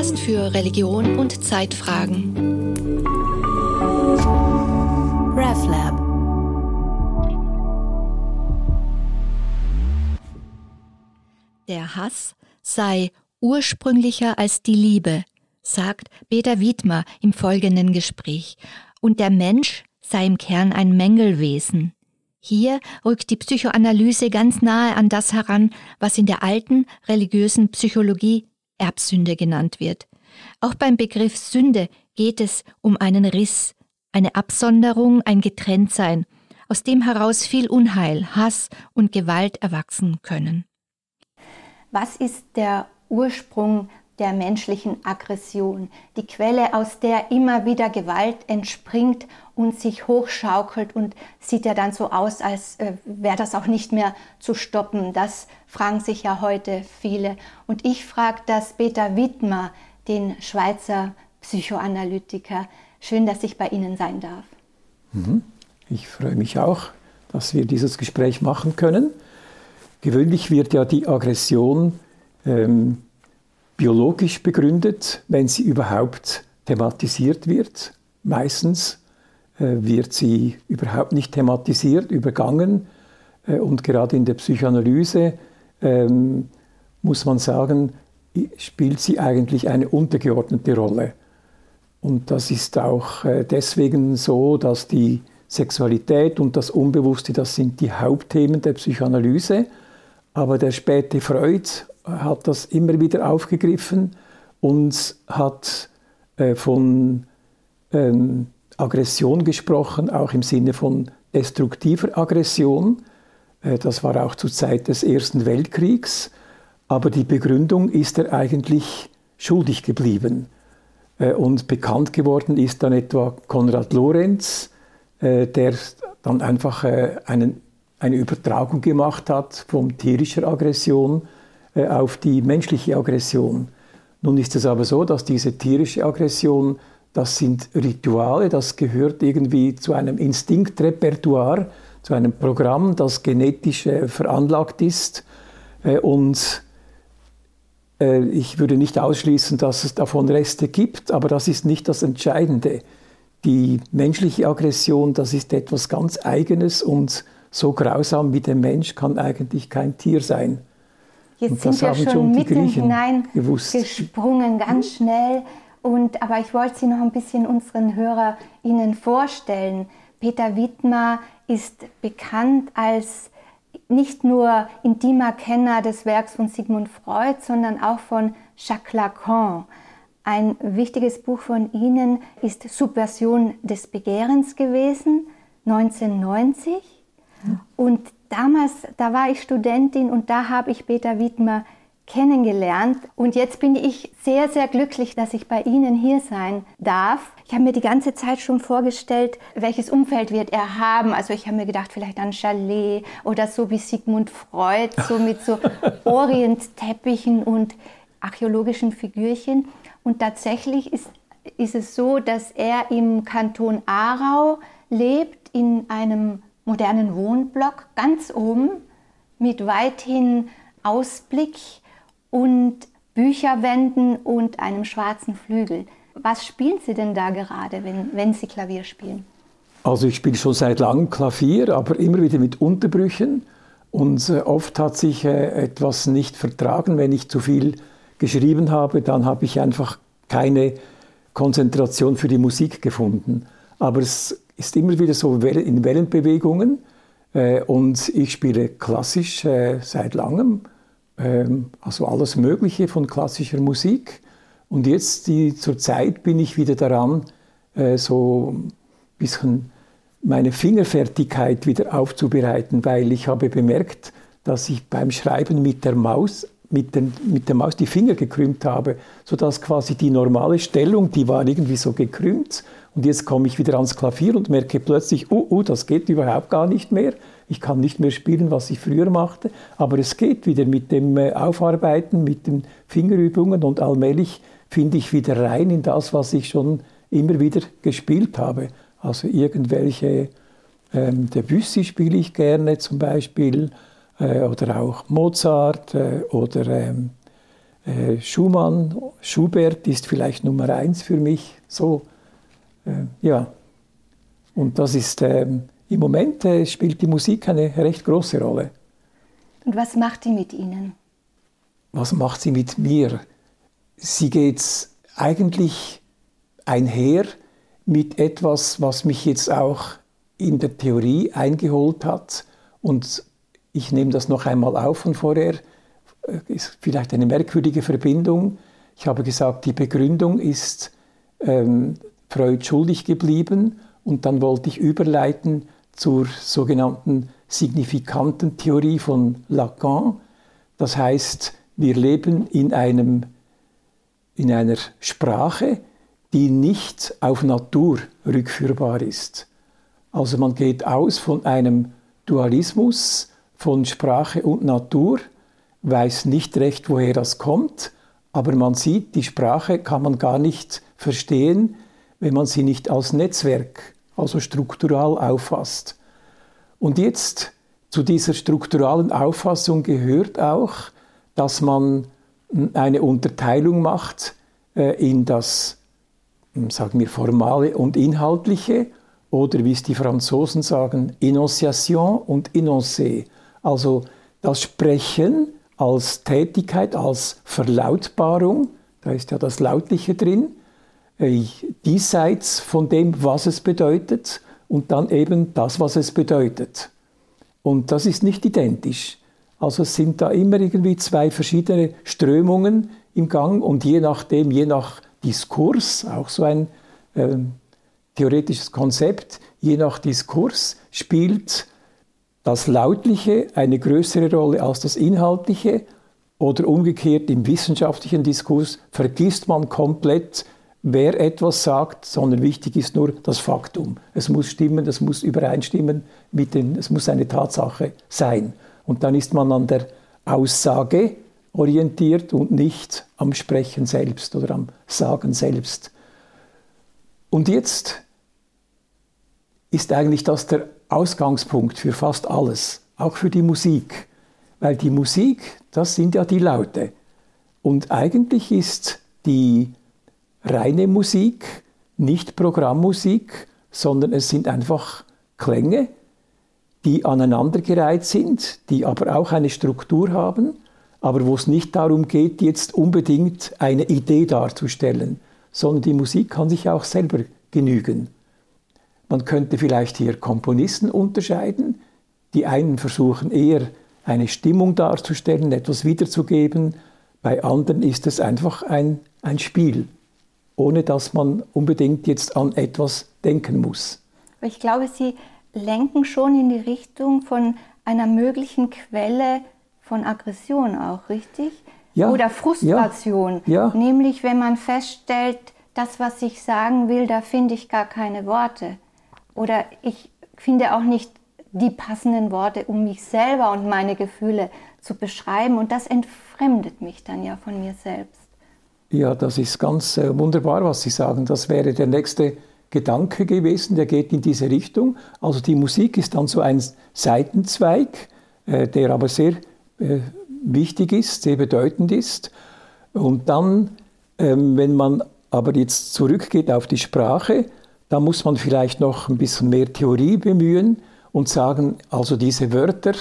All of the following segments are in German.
Podcast für Religion und Zeitfragen. RevLab. Der Hass sei ursprünglicher als die Liebe, sagt Peter Wiedmer im folgenden Gespräch, und der Mensch sei im Kern ein Mängelwesen. Hier rückt die Psychoanalyse ganz nahe an das heran, was in der alten religiösen Psychologie Erbsünde genannt wird. Auch beim Begriff Sünde geht es um einen Riss, eine Absonderung, ein Getrenntsein, aus dem heraus viel Unheil, Hass und Gewalt erwachsen können. Was ist der Ursprung der menschlichen Aggression, die Quelle, aus der immer wieder Gewalt entspringt und sich hochschaukelt und sieht ja dann so aus, als äh, wäre das auch nicht mehr zu stoppen. Das fragen sich ja heute viele. Und ich frage das Peter Wittmer, den Schweizer Psychoanalytiker. Schön, dass ich bei Ihnen sein darf. Mhm. Ich freue mich auch, dass wir dieses Gespräch machen können. Gewöhnlich wird ja die Aggression ähm, biologisch begründet, wenn sie überhaupt thematisiert wird. Meistens äh, wird sie überhaupt nicht thematisiert, übergangen. Äh, und gerade in der Psychoanalyse ähm, muss man sagen, spielt sie eigentlich eine untergeordnete Rolle. Und das ist auch äh, deswegen so, dass die Sexualität und das Unbewusste, das sind die Hauptthemen der Psychoanalyse. Aber der späte Freud hat das immer wieder aufgegriffen und hat äh, von ähm, Aggression gesprochen, auch im Sinne von destruktiver Aggression. Äh, das war auch zur Zeit des Ersten Weltkriegs. Aber die Begründung ist er eigentlich schuldig geblieben. Äh, und bekannt geworden ist dann etwa Konrad Lorenz, der dann einfach einen, eine Übertragung gemacht hat von tierischer Aggression auf die menschliche Aggression. Nun ist es aber so, dass diese tierische Aggression, das sind Rituale, das gehört irgendwie zu einem Instinktrepertoire, zu einem Programm, das genetisch äh, veranlagt ist. Äh, und ich würde nicht ausschließen, dass es davon Reste gibt, aber das ist nicht das Entscheidende. Die menschliche Aggression, das ist etwas ganz Eigenes und so grausam wie der Mensch kann eigentlich kein Tier sein. Jetzt sind wir schon, mitten hinein gewusst. gesprungen, ganz schnell. Und, aber ich wollte Sie noch ein bisschen unseren Hörer Ihnen vorstellen. Peter Wittmer ist bekannt als nicht nur intimer Kenner des Werks von Sigmund Freud, sondern auch von Jacques Lacan. Ein wichtiges Buch von Ihnen ist Subversion des Begehrens gewesen, 1990. Und damals, da war ich Studentin und da habe ich Peter Wiedmer kennengelernt. Und jetzt bin ich sehr, sehr glücklich, dass ich bei Ihnen hier sein darf. Ich habe mir die ganze Zeit schon vorgestellt, welches Umfeld wird er haben. Also ich habe mir gedacht, vielleicht ein Chalet oder so wie Sigmund Freud, so mit so Orientteppichen und archäologischen Figürchen. Und tatsächlich ist, ist es so, dass er im Kanton Aarau lebt, in einem modernen Wohnblock ganz oben mit weithin Ausblick und Bücherwänden und einem schwarzen Flügel. Was spielen Sie denn da gerade, wenn, wenn Sie Klavier spielen? Also ich spiele schon seit langem Klavier, aber immer wieder mit Unterbrüchen. Und äh, oft hat sich äh, etwas nicht vertragen. Wenn ich zu viel geschrieben habe, dann habe ich einfach keine Konzentration für die Musik gefunden. Aber es ist immer wieder so in Wellenbewegungen. Äh, und ich spiele klassisch äh, seit langem, ähm, also alles Mögliche von klassischer Musik. Und jetzt die, zur Zeit bin ich wieder daran, äh, so ein bisschen meine Fingerfertigkeit wieder aufzubereiten, weil ich habe bemerkt, dass ich beim Schreiben mit der Maus mit, den, mit der Maus die Finger gekrümmt habe, sodass quasi die normale Stellung, die war irgendwie so gekrümmt. Und jetzt komme ich wieder ans Klavier und merke plötzlich, oh, oh, das geht überhaupt gar nicht mehr. Ich kann nicht mehr spielen, was ich früher machte. Aber es geht wieder mit dem äh, Aufarbeiten, mit den Fingerübungen und allmählich finde ich wieder rein in das, was ich schon immer wieder gespielt habe. Also irgendwelche ähm, Debussy spiele ich gerne zum Beispiel oder auch Mozart äh, oder ähm, Äh, Schumann, Schubert ist vielleicht Nummer eins für mich. So, äh, ja. Und das ist, äh, im Moment äh, spielt die Musik eine recht große Rolle. Und was macht die mit Ihnen? Was macht sie mit mir? Sie geht eigentlich einher mit etwas, was mich jetzt auch in der Theorie eingeholt hat. Und ich nehme das noch einmal auf von vorher. Äh, ist vielleicht eine merkwürdige Verbindung. Ich habe gesagt, die Begründung ist ähm, Freud schuldig geblieben und dann wollte ich überleiten zur sogenannten signifikanten Theorie von Lacan. Das heißt, wir leben in, einem, in einer Sprache, die nicht auf Natur rückführbar ist. Also man geht aus von einem Dualismus von Sprache und Natur, weiß nicht recht, woher das kommt, aber man sieht, die Sprache kann man gar nicht verstehen, wenn man sie nicht als Netzwerk, also struktural auffasst. Und jetzt zu dieser strukturalen Auffassung gehört auch, dass man eine Unterteilung macht äh, in das, hm, sagen wir, formale und inhaltliche oder wie es die Franzosen sagen, Enunciation und Énoncé. Also das Sprechen als Tätigkeit, als Verlautbarung, da ist ja das Lautliche drin, äh, diesseits von dem, was es bedeutet und dann eben das, was es bedeutet. Und das ist nicht identisch. Also es sind da immer irgendwie zwei verschiedene Strömungen im Gang und je nachdem, je nach Diskurs, auch so ein äh, theoretisches Konzept, je nach Diskurs spielt das Lautliche eine größere Rolle als das Inhaltliche oder umgekehrt im wissenschaftlichen Diskurs vergisst man komplett, wer etwas sagt, sondern wichtig ist nur das Faktum. Es muss stimmen, es muss übereinstimmen mit den, es muss eine Tatsache sein. Und dann ist man an der Aussage orientiert und nicht am Sprechen selbst oder am Sagen selbst. Und jetzt ist eigentlich das der Ausgangspunkt für fast alles, auch für die Musik. Weil die Musik, das sind ja die Laute. Und eigentlich ist die reine Musik nicht Programmmusik, sondern es sind einfach Klänge, die aneinandergereiht sind, die aber auch eine Struktur haben, aber wo es nicht darum geht, jetzt unbedingt eine Idee darzustellen, sondern die Musik kann sich auch selber genügen. Man könnte vielleicht hier Komponisten unterscheiden. Die einen versuchen eher eine Stimmung darzustellen, etwas wiederzugeben. Bei anderen ist es einfach ein, ein Spiel, ohne dass man unbedingt jetzt an etwas denken muss. Ich glaube, Sie lenken schon in die Richtung von einer möglichen Quelle von Aggression auch, richtig? Ja, Oder Frustration. Ja, ja. Nämlich, wenn man feststellt, das, was ich sagen will, da finde ich gar keine Worte. Oder ich finde auch nicht die passenden Worte, um mich selber und meine Gefühle zu beschreiben. Und das entfremdet mich dann ja von mir selbst. Ja, das ist ganz äh, wunderbar, was Sie sagen. Das wäre der nächste Gedanke gewesen, der geht in diese Richtung. Also die Musik ist dann so ein Seitenzweig, äh, der aber sehr äh, wichtig ist, sehr bedeutend ist. Und dann, ähm, wenn man aber jetzt zurückgeht auf die Sprache, da muss man vielleicht noch ein bisschen mehr Theorie bemühen und sagen, also diese Wörter,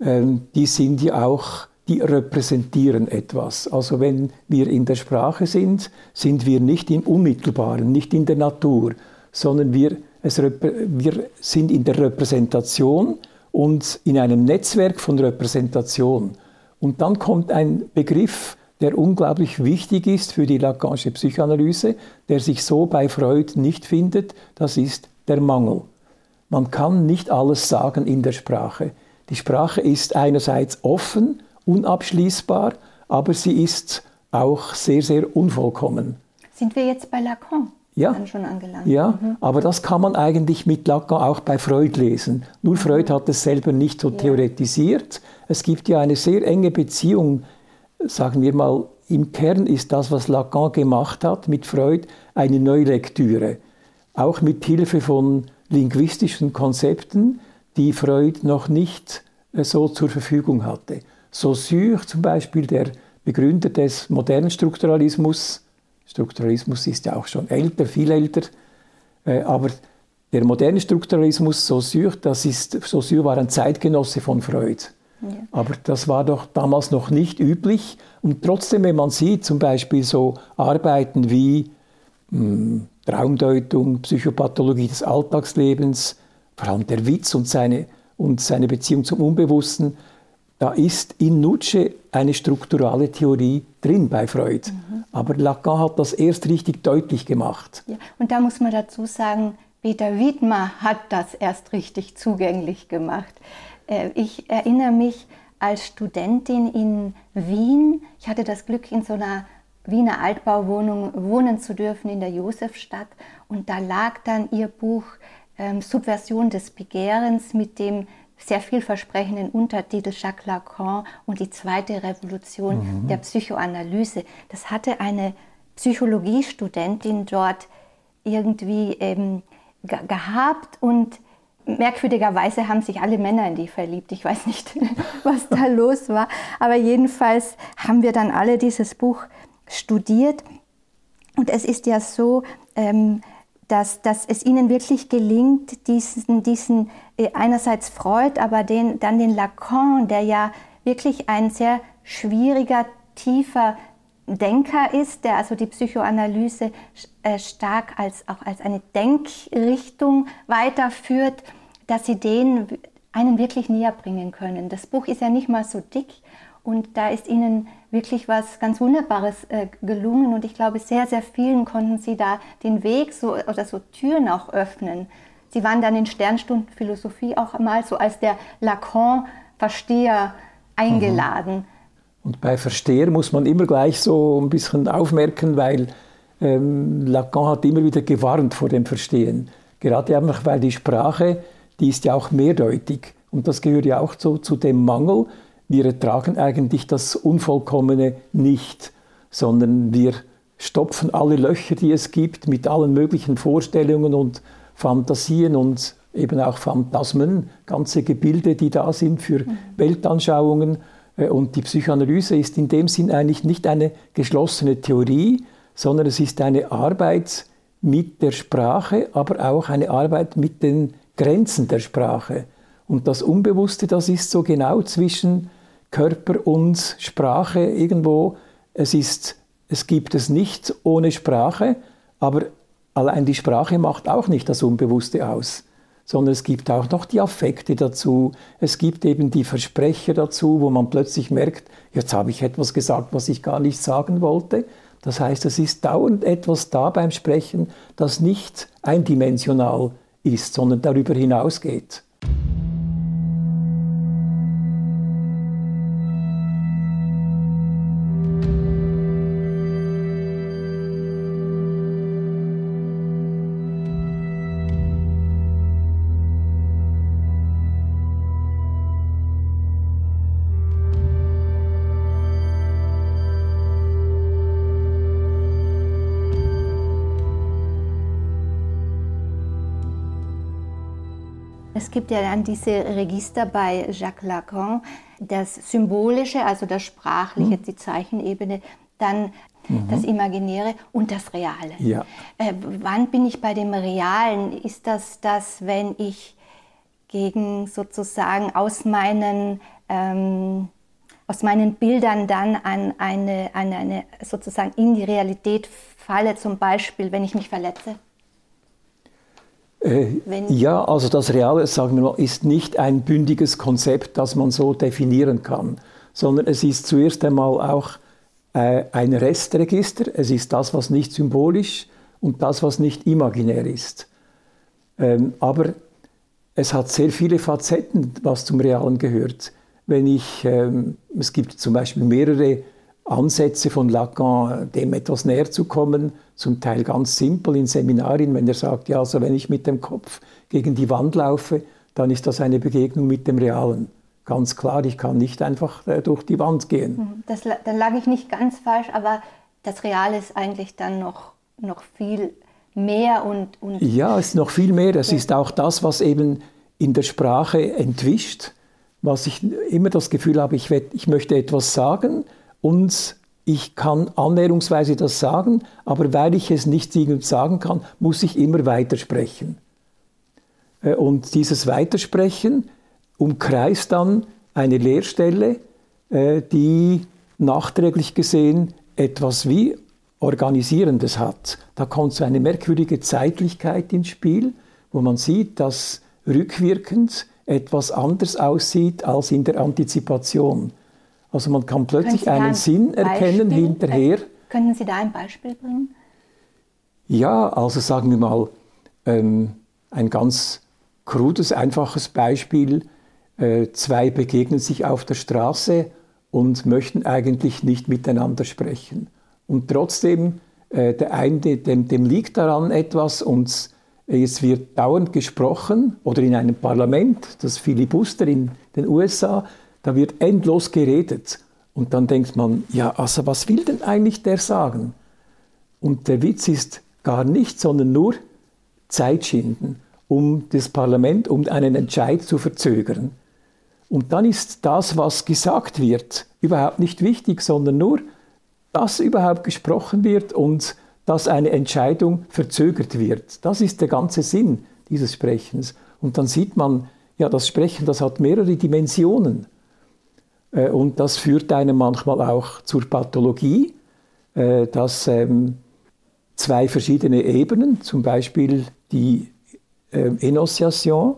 ähm, die sind ja auch die repräsentieren etwas. Also wenn wir in der Sprache sind, sind wir nicht im Unmittelbaren, nicht in der Natur, sondern wir, es, wir sind in der Repräsentation und in einem Netzwerk von Repräsentation. Und dann kommt ein Begriff, der unglaublich wichtig ist für die Lacanische Psychoanalyse, der sich so bei Freud nicht findet, das ist der Mangel. Man kann nicht alles sagen in der Sprache. Die Sprache ist einerseits offen, unabschließbar, aber sie ist auch sehr, sehr unvollkommen. Sind wir jetzt bei Lacan? Ja, schon angelangt. ja mhm. aber das kann man eigentlich mit Lacan auch bei Freud lesen. Nur mhm. Freud hat es selber nicht so ja. theoretisiert. Es gibt ja eine sehr enge Beziehung, sagen wir mal, im Kern ist das, was Lacan gemacht hat mit Freud, eine Neulektüre. Auch mit Hilfe von linguistischen Konzepten, die Freud noch nicht äh, so zur Verfügung hatte. Saussure zum Beispiel, der Begründer des modernen Strukturalismus. Strukturalismus ist ja auch schon älter, viel älter, äh, aber der moderne Strukturalismus, Saussure, das ist, Saussure war ein Zeitgenosse von Freud. Ja. Aber das war doch damals noch nicht üblich. Und trotzdem, wenn man sieht, zum Beispiel so Arbeiten wie mh, hm, Traumdeutung, Psychopathologie des Alltagslebens, vor allem der Witz und seine, und seine Beziehung zum Unbewussten, da ist in Nietzsche eine strukturale Theorie drin bei Freud. Mhm. Aber Lacan hat das erst richtig deutlich gemacht. Ja, und da muss man dazu sagen, Peter Wiedmer hat das erst richtig zugänglich gemacht. Äh, ich erinnere mich als Studentin in Wien, ich hatte das Glück, in so einer Wiener Altbauwohnung wohnen zu dürfen in der Josefstadt. Und da lag dann ihr Buch ähm, Subversion des Begehrens mit dem sehr vielversprechenden Untertitel Jacques Lacan und die zweite Revolution mhm. der Psychoanalyse. Das hatte eine Psychologiestudentin dort irgendwie ähm, gehabt und merkwürdigerweise haben sich alle Männer in die verliebt. Ich weiß nicht, was da los war, aber jedenfalls haben wir dann alle dieses Buch studiert. Und es ist ja so, ähm, dass, dass es ihnen wirklich gelingt, diesen, diesen äh, einerseits Freud, aber den, dann den Lacan, der ja wirklich ein sehr schwieriger, tiefer Denker ist, der also die Psychoanalyse äh, stark als, auch als eine Denkrichtung weiterführt, dass sie den einen wirklich näher bringen können. Das Buch ist ja nicht mal so dick und da ist ihnen wirklich was ganz Wunderbares äh, gelungen und ich glaube, sehr, sehr vielen konnten sie da den Weg so, oder so Türen auch öffnen. Sie waren dann in Sternstunden Philosophie auch mal so als der Lacan-Versteher eingeladen. Mhm. Und bei Versteher muss man immer gleich so ein bisschen aufmerken, weil ähm, Lacan hat immer wieder gewarnt vor dem Verstehen. Gerade einfach, weil die Sprache, die ist ja auch mehrdeutig. Und das gehört ja auch so, zu dem Mangel, wir ertragen eigentlich das Unvollkommene nicht, sondern wir stopfen alle Löcher, die es gibt, mit allen möglichen Vorstellungen und Fantasien und eben auch Phantasmen, ganze Gebilde, die da sind für mhm. Weltanschauungen. Äh, und die Psychoanalyse ist in dem Sinn eigentlich nicht eine geschlossene Theorie, sondern es ist eine Arbeit mit der Sprache, aber auch eine Arbeit mit den Grenzen der Sprache. Und das Unbewusste, das ist so genau zwischen Körper und Sprache irgendwo. Es, ist, es gibt es nicht ohne Sprache, aber allein die Sprache macht auch nicht das Unbewusste aus, sondern es gibt auch noch die Affekte dazu. Es gibt eben die Versprecher dazu, wo man plötzlich merkt, jetzt habe ich etwas gesagt, was ich gar nicht sagen wollte. Das heißt, es ist dauernd etwas da beim Sprechen, das nicht eindimensional ist, sondern darüber hinausgeht. Es gibt ja dann diese Register bei Jacques Lacan, das Symbolische, also das Sprachliche, mhm. die Zeichenebene, dann mhm. das Imaginäre und das Reale. Ja. Äh, wann bin ich bei dem Realen? Ist das das, wenn ich gegen sozusagen aus meinen, ähm, aus meinen Bildern dann an eine, an eine, sozusagen in die Realität falle, zum Beispiel, wenn ich mich verletze? Äh, ja, also das Reale, sagen wir mal, ist nicht ein bündiges Konzept, das man so definieren kann, sondern es ist zuerst einmal auch äh, ein Restregister. Es ist das, was nicht symbolisch und das, was nicht imaginär ist. Ähm, aber es hat sehr viele Facetten, was zum Realen gehört. Wenn ich, ähm, es gibt zum Beispiel mehrere Ansätze von Lacan, dem etwas näher zu kommen, zum Teil ganz simpel in Seminarien, wenn er sagt, ja, also wenn ich mit dem Kopf gegen die Wand laufe, dann ist das eine Begegnung mit dem Realen. Ganz klar, ich kann nicht einfach äh, durch die Wand gehen. Hm, das, da lag ich nicht ganz falsch, aber das Reale ist eigentlich dann noch, noch viel mehr und, und Ja, es ist noch viel mehr. Es ist auch das, was eben in der Sprache entwischt, was ich immer das Gefühl habe, ich, ich möchte etwas sagen, und ich kann annäherungsweise das sagen, aber weil ich es nicht sagen kann, muss ich immer weitersprechen. Äh, und dieses Weitersprechen umkreist dann eine Lehrstelle, äh, die nachträglich gesehen etwas wie Organisierendes hat. Da kommt so eine merkwürdige Zeitlichkeit ins Spiel, wo man sieht, dass rückwirkend etwas anders aussieht als in der Antizipation. Also man kann plötzlich einen Sinn erkennen Beispiel, hinterher. Können Sie da ein Beispiel bringen? Ja, also sagen wir mal ähm, ein ganz krudes, einfaches Beispiel. Äh, zwei begegnen sich auf der Straße und möchten eigentlich nicht miteinander sprechen. Und trotzdem, äh, der eine, dem, dem liegt daran etwas und es wird dauernd gesprochen oder in einem Parlament, das Filibuster in den USA, da wird endlos geredet. Und dann denkt man, ja, also was will denn eigentlich der sagen? Und der Witz ist gar nicht, sondern nur Zeit schinden, um das Parlament, um einen Entscheid zu verzögern. Und dann ist das, was gesagt wird, überhaupt nicht wichtig, sondern nur, dass überhaupt gesprochen wird und dass eine Entscheidung verzögert wird. Das ist der ganze Sinn dieses Sprechens. Und dann sieht man, ja, das Sprechen, das hat mehrere Dimensionen. Äh, und das führt einem manchmal auch zur Pathologie, äh, dass ähm, zwei verschiedene Ebenen, zum Beispiel die ähm, Enunciation,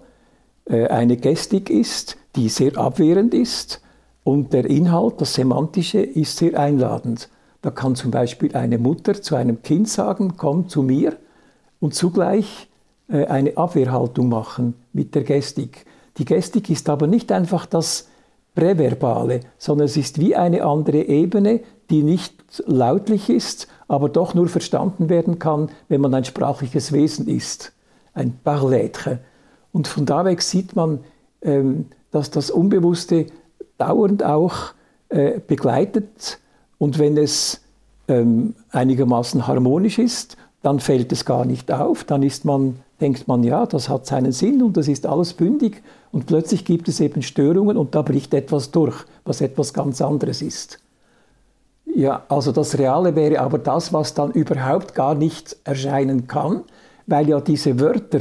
äh, eine Gestik ist, die sehr abwehrend ist und der Inhalt, das Semantische, ist sehr einladend. Da kann zum Beispiel eine Mutter zu einem Kind sagen, komm zu mir und zugleich eine Abwehrhaltung machen mit der Gestik. Die Gestik ist aber nicht einfach das Präverbale, sondern es ist wie eine andere Ebene, die nicht lautlich ist, aber doch nur verstanden werden kann, wenn man ein sprachliches Wesen ist, ein Parlêtre. Und von da weg sieht man, ähm, dass das Unbewusste dauernd auch äh, begleitet. Und wenn es ähm, einigermaßen harmonisch ist, dann fällt es gar nicht auf, dann ist man denkt man, ja, das hat seinen Sinn und das ist alles bündig und plötzlich gibt es eben Störungen und da bricht etwas durch, was etwas ganz anderes ist. Ja, also das Reale wäre aber das, was dann überhaupt gar nicht erscheinen kann, weil ja diese Wörter,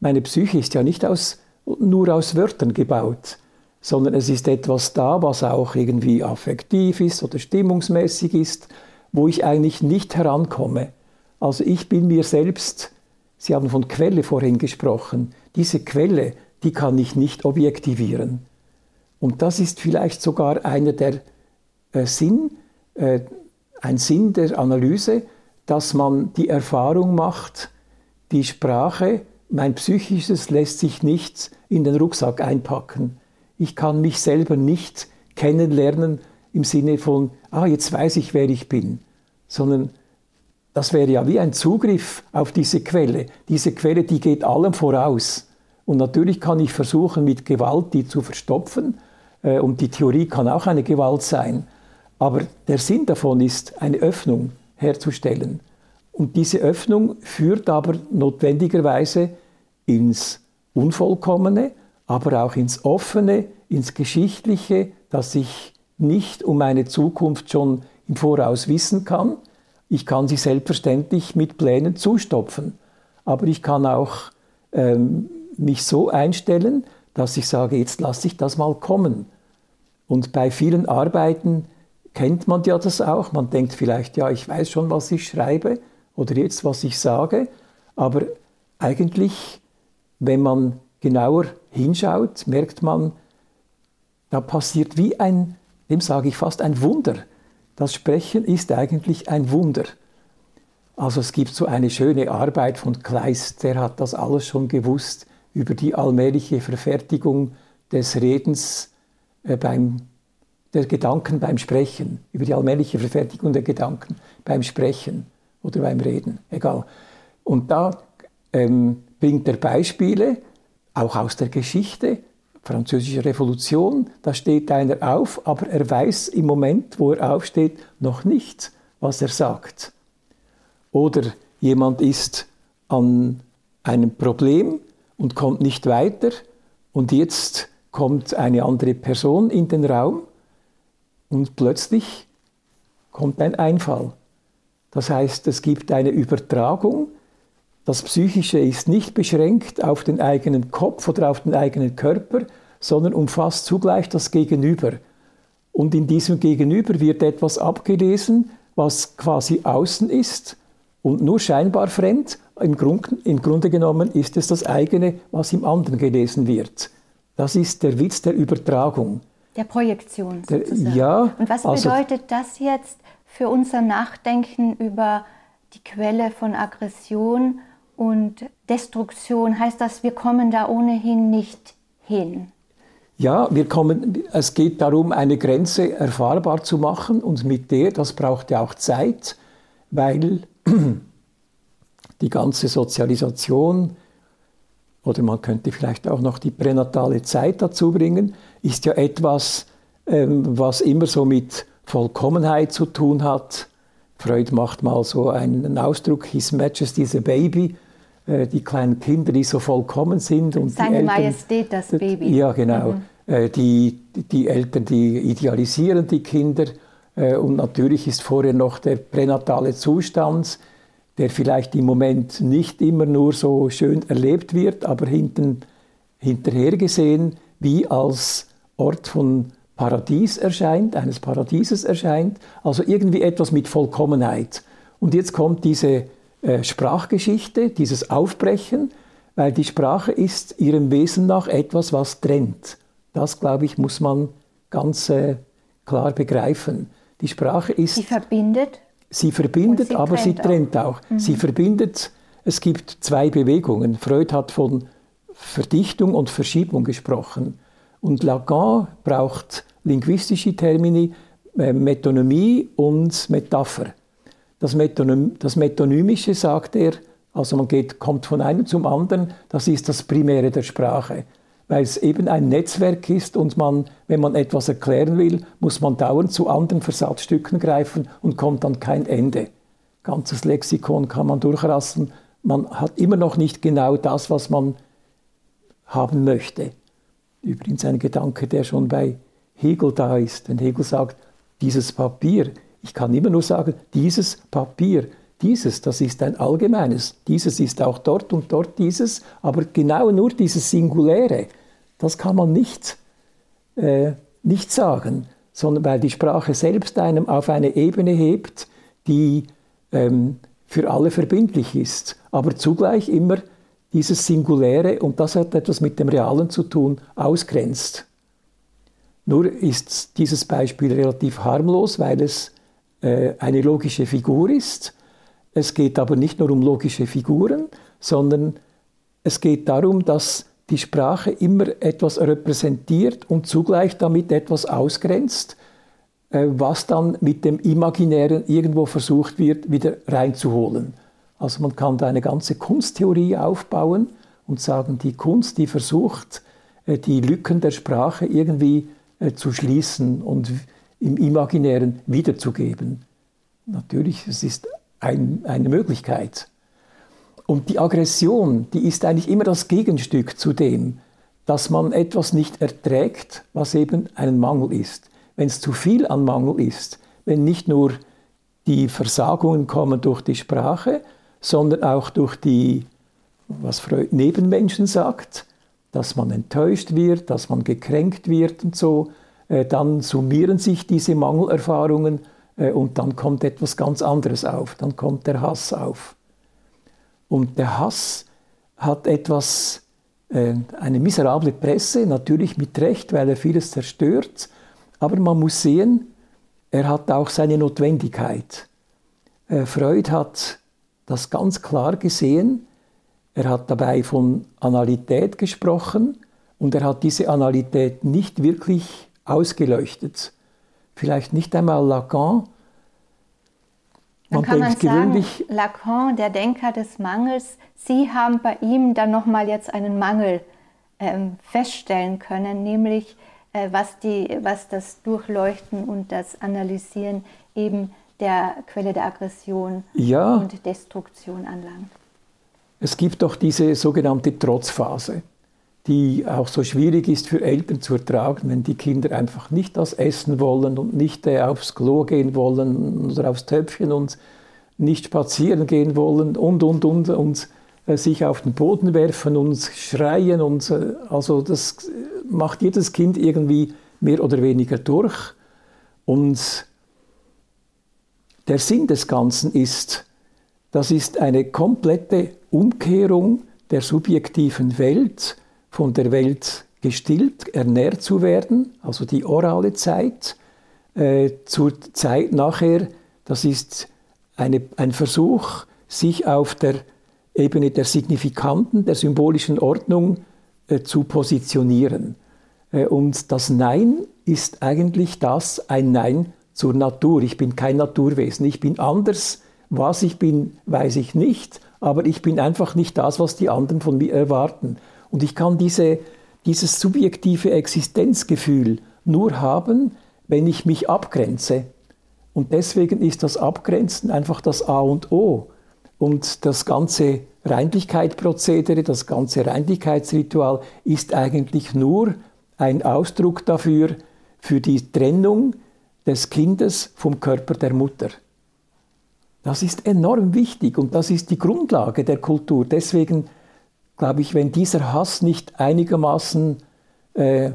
meine Psyche ist ja nicht aus, nur aus Wörtern gebaut, sondern es ist etwas da, was auch irgendwie affektiv ist oder stimmungsmäßig ist, wo ich eigentlich nicht herankomme. Also ich bin mir selbst Sie haben von Quelle vorhin gesprochen. Diese Quelle, die kann ich nicht objektivieren. Und das ist vielleicht sogar einer der äh, Sinn, äh, ein Sinn der Analyse, dass man die Erfahrung macht, die Sprache, mein Psychisches lässt sich nicht in den Rucksack einpacken. Ich kann mich selber nicht kennenlernen im Sinne von, ah, jetzt weiß ich, wer ich bin, sondern das wäre ja wie ein Zugriff auf diese Quelle. Diese Quelle, die geht allem voraus. Und natürlich kann ich versuchen, mit Gewalt die zu verstopfen. Äh, und die Theorie kann auch eine Gewalt sein. Aber der Sinn davon ist, eine Öffnung herzustellen. Und diese Öffnung führt aber notwendigerweise ins Unvollkommene, aber auch ins Offene, ins Geschichtliche, dass ich nicht um meine Zukunft schon im Voraus wissen kann, ich kann sie selbstverständlich mit Plänen zustopfen, aber ich kann auch ähm, mich so einstellen, dass ich sage, jetzt lasse ich das mal kommen. Und bei vielen Arbeiten kennt man ja das auch. Man denkt vielleicht, ja, ich weiß schon, was ich schreibe oder jetzt, was ich sage. Aber eigentlich, wenn man genauer hinschaut, merkt man, da passiert wie ein, dem sage ich fast ein Wunder. Das Sprechen ist eigentlich ein Wunder. Also es gibt so eine schöne Arbeit von Kleist, der hat das alles schon gewusst über die allmähliche Verfertigung des Redens äh, beim der Gedanken beim Sprechen, über die allmähliche Verfertigung der Gedanken beim Sprechen oder beim Reden, egal. Und da ähm, bringt er Beispiele, auch aus der Geschichte, Französische Revolution, da steht einer auf, aber er weiß im Moment, wo er aufsteht, noch nicht, was er sagt. Oder jemand ist an einem Problem und kommt nicht weiter und jetzt kommt eine andere Person in den Raum und plötzlich kommt ein Einfall. Das heißt, es gibt eine Übertragung. Das Psychische ist nicht beschränkt auf den eigenen Kopf oder auf den eigenen Körper, sondern umfasst zugleich das Gegenüber. Und in diesem Gegenüber wird etwas abgelesen, was quasi außen ist und nur scheinbar fremd. Im, Grund, Im Grunde genommen ist es das eigene, was im anderen gelesen wird. Das ist der Witz der Übertragung. Der Projektion. Der, ja. Und was also, bedeutet das jetzt für unser Nachdenken über die Quelle von Aggression und Destruktion? Heißt das, wir kommen da ohnehin nicht hin? Ja, wir kommen, es geht darum, eine Grenze erfahrbar zu machen und mit der, das braucht ja auch Zeit, weil die ganze Sozialisation oder man könnte vielleicht auch noch die pränatale Zeit dazu bringen, ist ja etwas, ähm, was immer so mit Vollkommenheit zu tun hat. Freud macht mal so einen Ausdruck, His Majesty is a Baby, äh, die kleinen Kinder, die so vollkommen sind. Und Seine Eltern, Majestät, das Baby. Ja, genau. Mhm. Äh, die, die Eltern, die idealisieren die Kinder. Äh, und natürlich ist vorher noch der pränatale Zustand, der vielleicht im Moment nicht immer nur so schön erlebt wird, aber hinten, hinterher gesehen, wie als Ort von Paradies erscheint, eines Paradieses erscheint, also irgendwie etwas mit Vollkommenheit. Und jetzt kommt diese äh, Sprachgeschichte, dieses Aufbrechen, weil die Sprache ist ihrem Wesen nach etwas, was trennt. Das, glaube ich, muss man ganz äh, klar begreifen. Die Sprache ist. Sie verbindet. Sie verbindet, sie aber sie trennt auch. auch. Mhm. Sie verbindet, es gibt zwei Bewegungen. Freud hat von Verdichtung und Verschiebung gesprochen. Und Lacan braucht linguistische Termini, äh, Metonymie und Metapher. Das, Metonym, das Metonymische, sagt er, also man geht, kommt von einem zum anderen, das ist das Primäre der Sprache weil es eben ein Netzwerk ist und man, wenn man etwas erklären will, muss man dauernd zu anderen Versatzstücken greifen und kommt dann kein Ende. Ganzes Lexikon kann man durchrassen. Man hat immer noch nicht genau das, was man haben möchte. Übrigens ein Gedanke, der schon bei Hegel da ist. Denn Hegel sagt, dieses Papier, ich kann immer nur sagen, dieses Papier, dieses, das ist ein allgemeines. Dieses ist auch dort und dort dieses, aber genau nur dieses Singuläre, das kann man nicht, äh, nicht sagen, sondern weil die Sprache selbst einem auf eine Ebene hebt, die ähm, für alle verbindlich ist, aber zugleich immer dieses Singuläre, und das hat etwas mit dem Realen zu tun, ausgrenzt. Nur ist dieses Beispiel relativ harmlos, weil es äh, eine logische Figur ist es geht aber nicht nur um logische Figuren, sondern es geht darum, dass die Sprache immer etwas repräsentiert und zugleich damit etwas ausgrenzt, äh, was dann mit dem Imaginären irgendwo versucht wird, wieder reinzuholen. Also man kann da eine ganze Kunsttheorie aufbauen und sagen, die Kunst, die versucht, äh, die Lücken der Sprache irgendwie äh, zu schließen und im Imaginären wiederzugeben. Natürlich, es ist ein, eine Möglichkeit. Und die Aggression, die ist eigentlich immer das Gegenstück zu dem, dass man etwas nicht erträgt, was eben ein Mangel ist. Wenn es zu viel an Mangel ist, wenn nicht nur die Versagungen kommen durch die Sprache, sondern auch durch die, was Freud Nebenmenschen sagt, dass man enttäuscht wird, dass man gekränkt wird und so, äh, dann summieren sich diese Mangelerfahrungen und dann kommt etwas ganz anderes auf, dann kommt der Hass auf. Und der Hass hat etwas, äh, eine miserable Presse, natürlich mit Recht, weil er vieles zerstört, aber man muss sehen, er hat auch seine Notwendigkeit. Äh, Freud hat das ganz klar gesehen, er hat dabei von Analität gesprochen und er hat diese Analität nicht wirklich ausgeleuchtet vielleicht nicht einmal Lacan. Man dann kann man sagen, Lacan, der Denker des Mangels, Sie haben bei ihm dann nochmal jetzt einen Mangel ähm, feststellen können, nämlich äh, was, die, was das Durchleuchten und das Analysieren eben der Quelle der Aggression ja. und Destruktion anlangt. Es gibt doch diese sogenannte Trotzphase. Die auch so schwierig ist für Eltern zu ertragen, wenn die Kinder einfach nicht das essen wollen und nicht äh, aufs Klo gehen wollen oder aufs Töpfchen und nicht spazieren gehen wollen und, und, und, und äh, sich auf den Boden werfen und schreien. Und, äh, also das macht jedes Kind irgendwie mehr oder weniger durch. Und der Sinn des Ganzen ist, das ist eine komplette Umkehrung der subjektiven Welt, von der Welt gestillt, ernährt zu werden, also die orale Zeit, äh, zur Zeit nachher, das ist eine, ein Versuch, sich auf der Ebene der signifikanten, der symbolischen Ordnung äh, zu positionieren. Äh, und das Nein ist eigentlich das, ein Nein zur Natur. Ich bin kein Naturwesen, ich bin anders. Was ich bin, weiß ich nicht, aber ich bin einfach nicht das, was die anderen von mir erwarten. Und ich kann diese, dieses subjektive Existenzgefühl nur haben, wenn ich mich abgrenze. Und deswegen ist das Abgrenzen einfach das A und O. Und das ganze Reinlichkeitsprozedere, das ganze Reinlichkeitsritual ist eigentlich nur ein Ausdruck dafür, für die Trennung des Kindes vom Körper der Mutter. Das ist enorm wichtig und das ist die Grundlage der Kultur. Deswegen glaube ich, wenn dieser Hass nicht einigermaßen äh,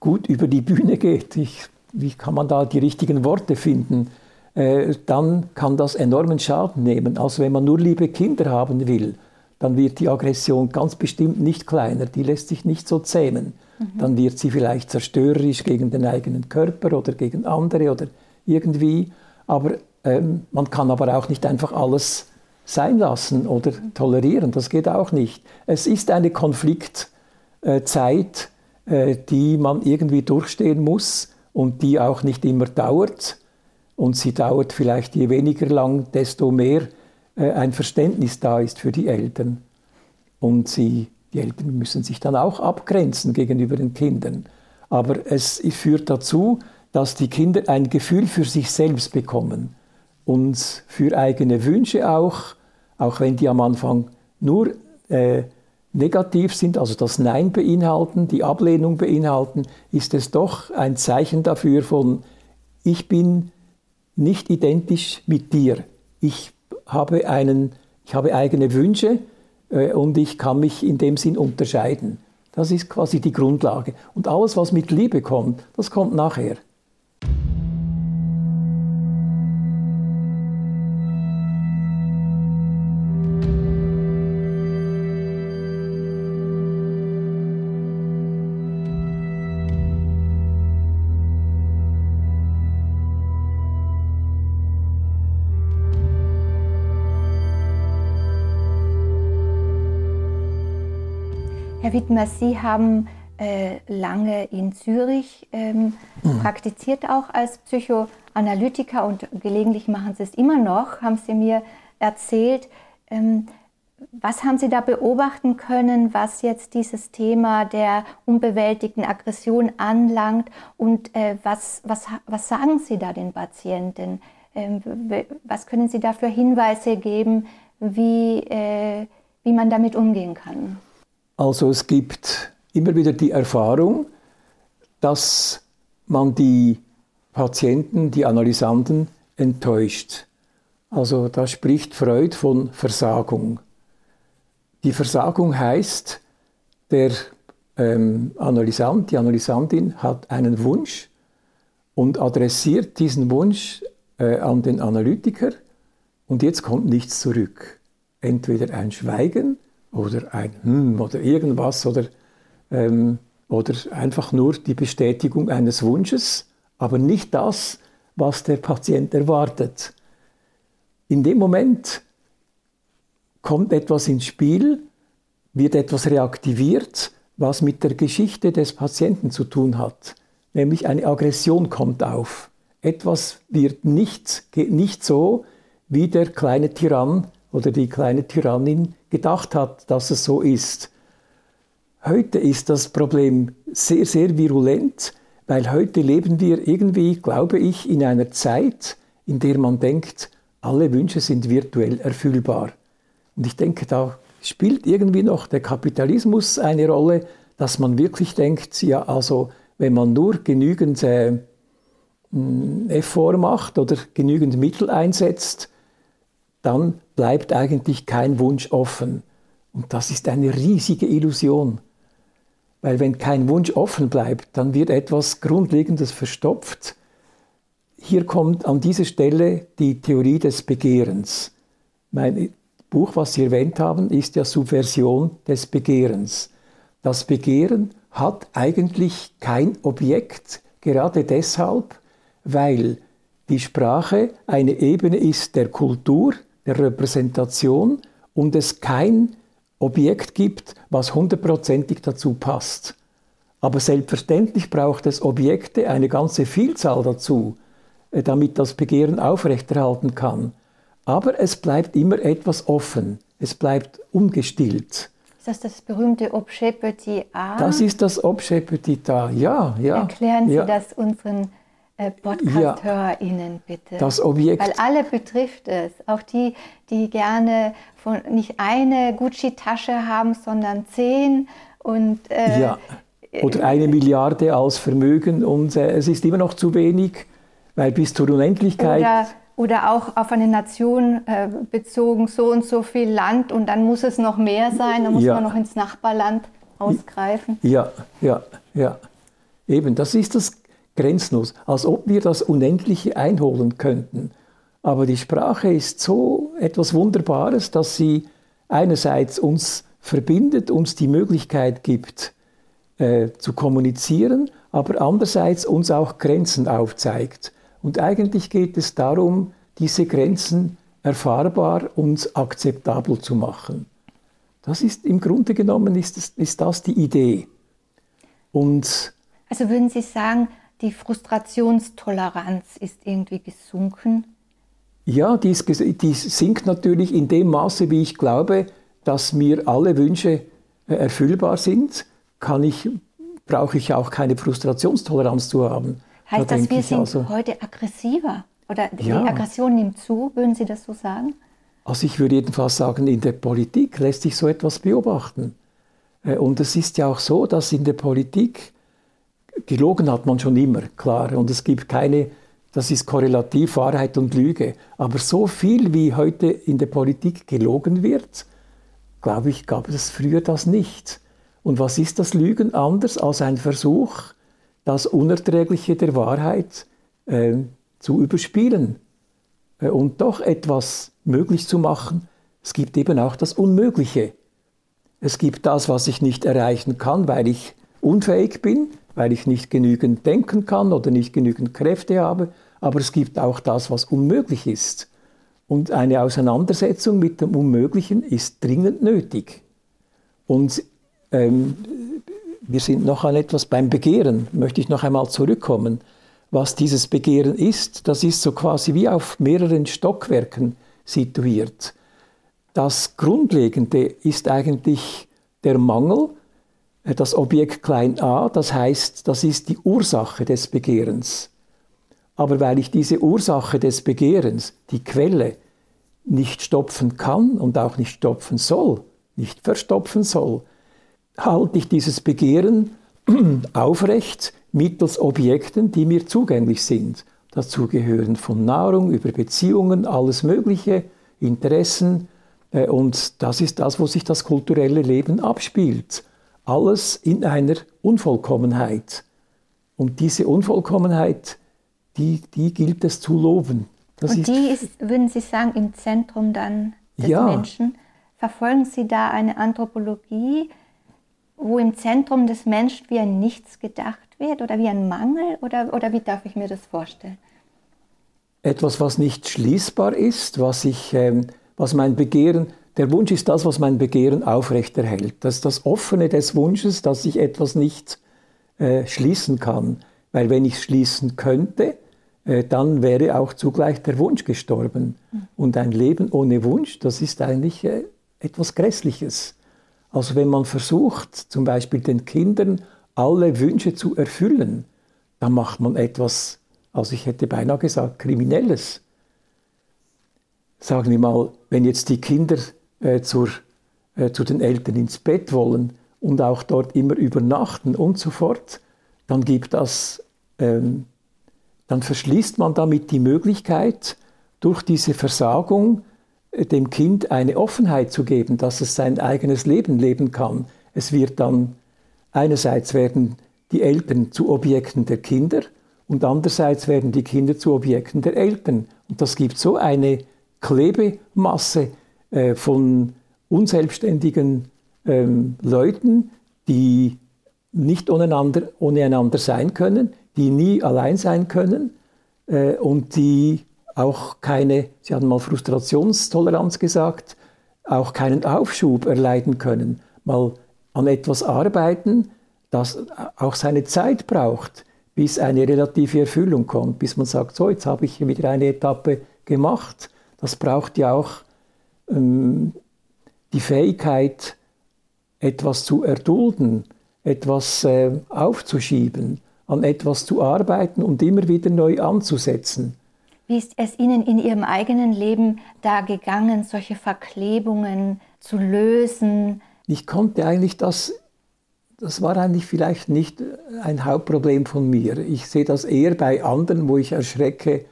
gut über die Bühne geht, ich, wie kann man da die richtigen Worte finden, äh, dann kann das enormen Schaden nehmen. Also wenn man nur liebe Kinder haben will, dann wird die Aggression ganz bestimmt nicht kleiner, die lässt sich nicht so zähmen. Mhm. Dann wird sie vielleicht zerstörerisch gegen den eigenen Körper oder gegen andere oder irgendwie. Aber ähm, man kann aber auch nicht einfach alles sein lassen oder tolerieren. Das geht auch nicht. Es ist eine Konfliktzeit, äh, die man irgendwie durchstehen muss und die auch nicht immer dauert. Und sie dauert vielleicht je weniger lang, desto mehr äh, ein Verständnis da ist für die Eltern. Und sie, die Eltern müssen sich dann auch abgrenzen gegenüber den Kindern. Aber es führt dazu, dass die Kinder ein Gefühl für sich selbst bekommen und für eigene Wünsche auch, auch wenn die am Anfang nur äh, negativ sind, also das Nein beinhalten, die Ablehnung beinhalten, ist es doch ein Zeichen dafür von, ich bin nicht identisch mit dir. Ich habe, einen, ich habe eigene Wünsche äh, und ich kann mich in dem Sinn unterscheiden. Das ist quasi die Grundlage. Und alles, was mit Liebe kommt, das kommt nachher. Wittmer, Sie haben äh, lange in Zürich ähm, mhm. praktiziert, auch als Psychoanalytiker und gelegentlich machen Sie es immer noch, haben Sie mir erzählt. Ähm, was haben Sie da beobachten können, was jetzt dieses Thema der unbewältigten Aggression anlangt und äh, was, was, was sagen Sie da den Patienten? Ähm, was können Sie da für Hinweise geben, wie, äh, wie man damit umgehen kann? Also es gibt immer wieder die Erfahrung, dass man die Patienten, die Analysanten enttäuscht. Also da spricht Freud von Versagung. Die Versagung heißt, der ähm, Analysant, die Analysantin hat einen Wunsch und adressiert diesen Wunsch äh, an den Analytiker und jetzt kommt nichts zurück. Entweder ein Schweigen oder ein Hm oder irgendwas oder, ähm, oder einfach nur die Bestätigung eines Wunsches, aber nicht das, was der Patient erwartet. In dem Moment kommt etwas ins Spiel, wird etwas reaktiviert, was mit der Geschichte des Patienten zu tun hat. Nämlich eine Aggression kommt auf. Etwas wird nicht, geht nicht so, wie der kleine Tyrann oder die kleine Tyrannin gedacht hat, dass es so ist. Heute ist das Problem sehr, sehr virulent, weil heute leben wir irgendwie, glaube ich, in einer Zeit, in der man denkt, alle Wünsche sind virtuell erfüllbar. Und ich denke, da spielt irgendwie noch der Kapitalismus eine Rolle, dass man wirklich denkt, ja, also wenn man nur genügend äh, Effort macht oder genügend Mittel einsetzt, dann bleibt eigentlich kein Wunsch offen. Und das ist eine riesige Illusion. Weil wenn kein Wunsch offen bleibt, dann wird etwas Grundlegendes verstopft. Hier kommt an dieser Stelle die Theorie des Begehrens. Mein Buch, was Sie erwähnt haben, ist ja Subversion des Begehrens. Das Begehren hat eigentlich kein Objekt, gerade deshalb, weil die Sprache eine Ebene ist der Kultur, der Repräsentation und es kein Objekt gibt, was hundertprozentig dazu passt. Aber selbstverständlich braucht es Objekte, eine ganze Vielzahl dazu, äh, damit das Begehren aufrechterhalten kann. Aber es bleibt immer etwas offen, es bleibt ungestillt. Ist das das berühmte Objet Petit A? Das ist das Objet Petit A, ja. ja Erklären Sie ja. das unseren äh, Podcast-HörerInnen bitte. Das Objekt. Weil alle betrifft es. Auch die, die gerne von, nicht eine Gucci-Tasche haben, sondern zehn. Und, äh, ja. Oder eine Milliarde als Vermögen und äh, es ist immer noch zu wenig, weil bis zur Unendlichkeit. Oder, oder auch auf eine Nation äh, bezogen, so und so viel Land und dann muss es noch mehr sein, dann muss ja. man noch ins Nachbarland ausgreifen. Ja, ja, ja. Eben, das ist das grenzenlos, als ob wir das Unendliche einholen könnten. Aber die Sprache ist so etwas Wunderbares, dass sie einerseits uns verbindet, uns die Möglichkeit gibt, äh, zu kommunizieren, aber andererseits uns auch Grenzen aufzeigt. Und eigentlich geht es darum, diese Grenzen erfahrbar und akzeptabel zu machen. Das ist im Grunde genommen ist das, ist das die Idee. Und also würden Sie sagen, die Frustrationstoleranz ist irgendwie gesunken? Ja, die, ist, die sinkt natürlich in dem Maße, wie ich glaube, dass mir alle Wünsche äh, erfüllbar sind, kann ich, brauche ich auch keine Frustrationstoleranz zu haben. Heißt da das, wir sind also, heute aggressiver? Oder die ja. Aggression nimmt zu, würden Sie das so sagen? Also ich würde jedenfalls sagen, in der Politik lässt sich so etwas beobachten. Äh, und es ist ja auch so, dass in der Politik gelogen hat man schon immer, klar. Und es gibt keine, das ist korrelativ Wahrheit und Lüge. Aber so viel wie heute in der Politik gelogen wird, glaube ich, gab es früher das nicht. Und was ist das Lügen anders als ein Versuch, das Unerträgliche der Wahrheit äh, zu überspielen äh, und doch etwas möglich zu machen? Es gibt eben auch das Unmögliche. Es gibt das, was ich nicht erreichen kann, weil ich unfähig bin weil ich nicht genügend denken kann oder nicht genügend Kräfte habe, aber es gibt auch das, was unmöglich ist. Und eine Auseinandersetzung mit dem Unmöglichen ist dringend nötig. Und ähm, wir sind noch an etwas beim Begehren, möchte ich noch einmal zurückkommen. Was dieses Begehren ist, das ist so quasi wie auf mehreren Stockwerken situiert. Das Grundlegende ist eigentlich der Mangel das Objekt klein a, das heißt, das ist die Ursache des Begehrens. Aber weil ich diese Ursache des Begehrens, die Quelle, nicht stopfen kann und auch nicht stopfen soll, nicht verstopfen soll, halte ich dieses Begehren aufrecht mittels Objekten, die mir zugänglich sind. Dazu gehören von Nahrung über Beziehungen alles Mögliche, Interessen, äh, und das ist das, wo sich das kulturelle Leben abspielt alles in einer Unvollkommenheit. Und diese Unvollkommenheit, die, die gilt es zu loben. Das Und die ist, würden Sie sagen, im Zentrum dann des ja. Menschen. Verfolgen Sie da eine Anthropologie, wo im Zentrum des Menschen wie ein Nichts gedacht wird oder wie ein Mangel? Oder, oder wie darf ich mir das vorstellen? Etwas, was nicht schließbar ist, was, ich, ähm, was mein Begehren der Wunsch ist das, was mein Begehren aufrechterhält. Das ist das Offene des Wunsches, dass ich etwas nicht äh, schließen kann. Weil wenn ich schließen könnte, äh, dann wäre auch zugleich der Wunsch gestorben. Mhm. Und ein Leben ohne Wunsch, das ist eigentlich äh, etwas Grässliches. Also wenn man versucht, zum Beispiel den Kindern alle Wünsche zu erfüllen, dann macht man etwas, also ich hätte beinahe gesagt, Kriminelles. Sagen wir mal, wenn jetzt die Kinder äh, zur, äh, zu den Eltern ins Bett wollen und auch dort immer übernachten und so fort, dann gibt das, ähm, dann verschließt man damit die Möglichkeit, durch diese Versagung äh, dem Kind eine Offenheit zu geben, dass es sein eigenes Leben leben kann. Es wird dann einerseits werden die Eltern zu Objekten der Kinder und andererseits werden die Kinder zu Objekten der Eltern. Und das gibt so eine Klebemasse äh, von unselbstständigen ähm, Leuten, die nicht ohne einander sein können, die nie allein sein können äh, und die auch keine, Sie haben mal Frustrationstoleranz gesagt, auch keinen Aufschub erleiden können. Mal an etwas arbeiten, das auch seine Zeit braucht, bis eine relative Erfüllung kommt, bis man sagt, so, jetzt habe ich wieder eine Etappe gemacht. Das braucht ja auch ähm, die Fähigkeit, etwas zu erdulden, etwas äh, aufzuschieben, an etwas zu arbeiten und immer wieder neu anzusetzen. Wie ist es Ihnen in Ihrem eigenen Leben da gegangen, solche Verklebungen zu lösen? Ich konnte eigentlich das, das war eigentlich vielleicht nicht ein Hauptproblem von mir. Ich sehe das eher bei anderen, wo ich erschrecke,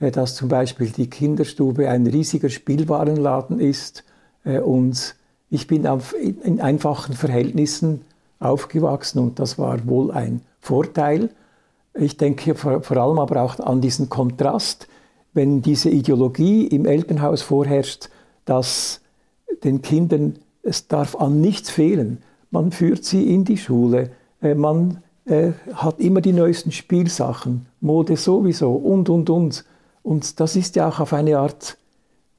dass zum Beispiel die Kinderstube ein riesiger Spielwarenladen ist äh, und ich bin in einfachen Verhältnissen aufgewachsen und das war wohl ein Vorteil. Ich denke vor, allem aber auch an diesen Kontrast, wenn diese Ideologie im Elternhaus vorherrscht, dass den Kindern es darf an nichts fehlen. Man führt sie in die Schule, äh, man äh, hat immer die neuesten Spielsachen, Mode sowieso und, und, und. Und das ist ja auch auf eine Art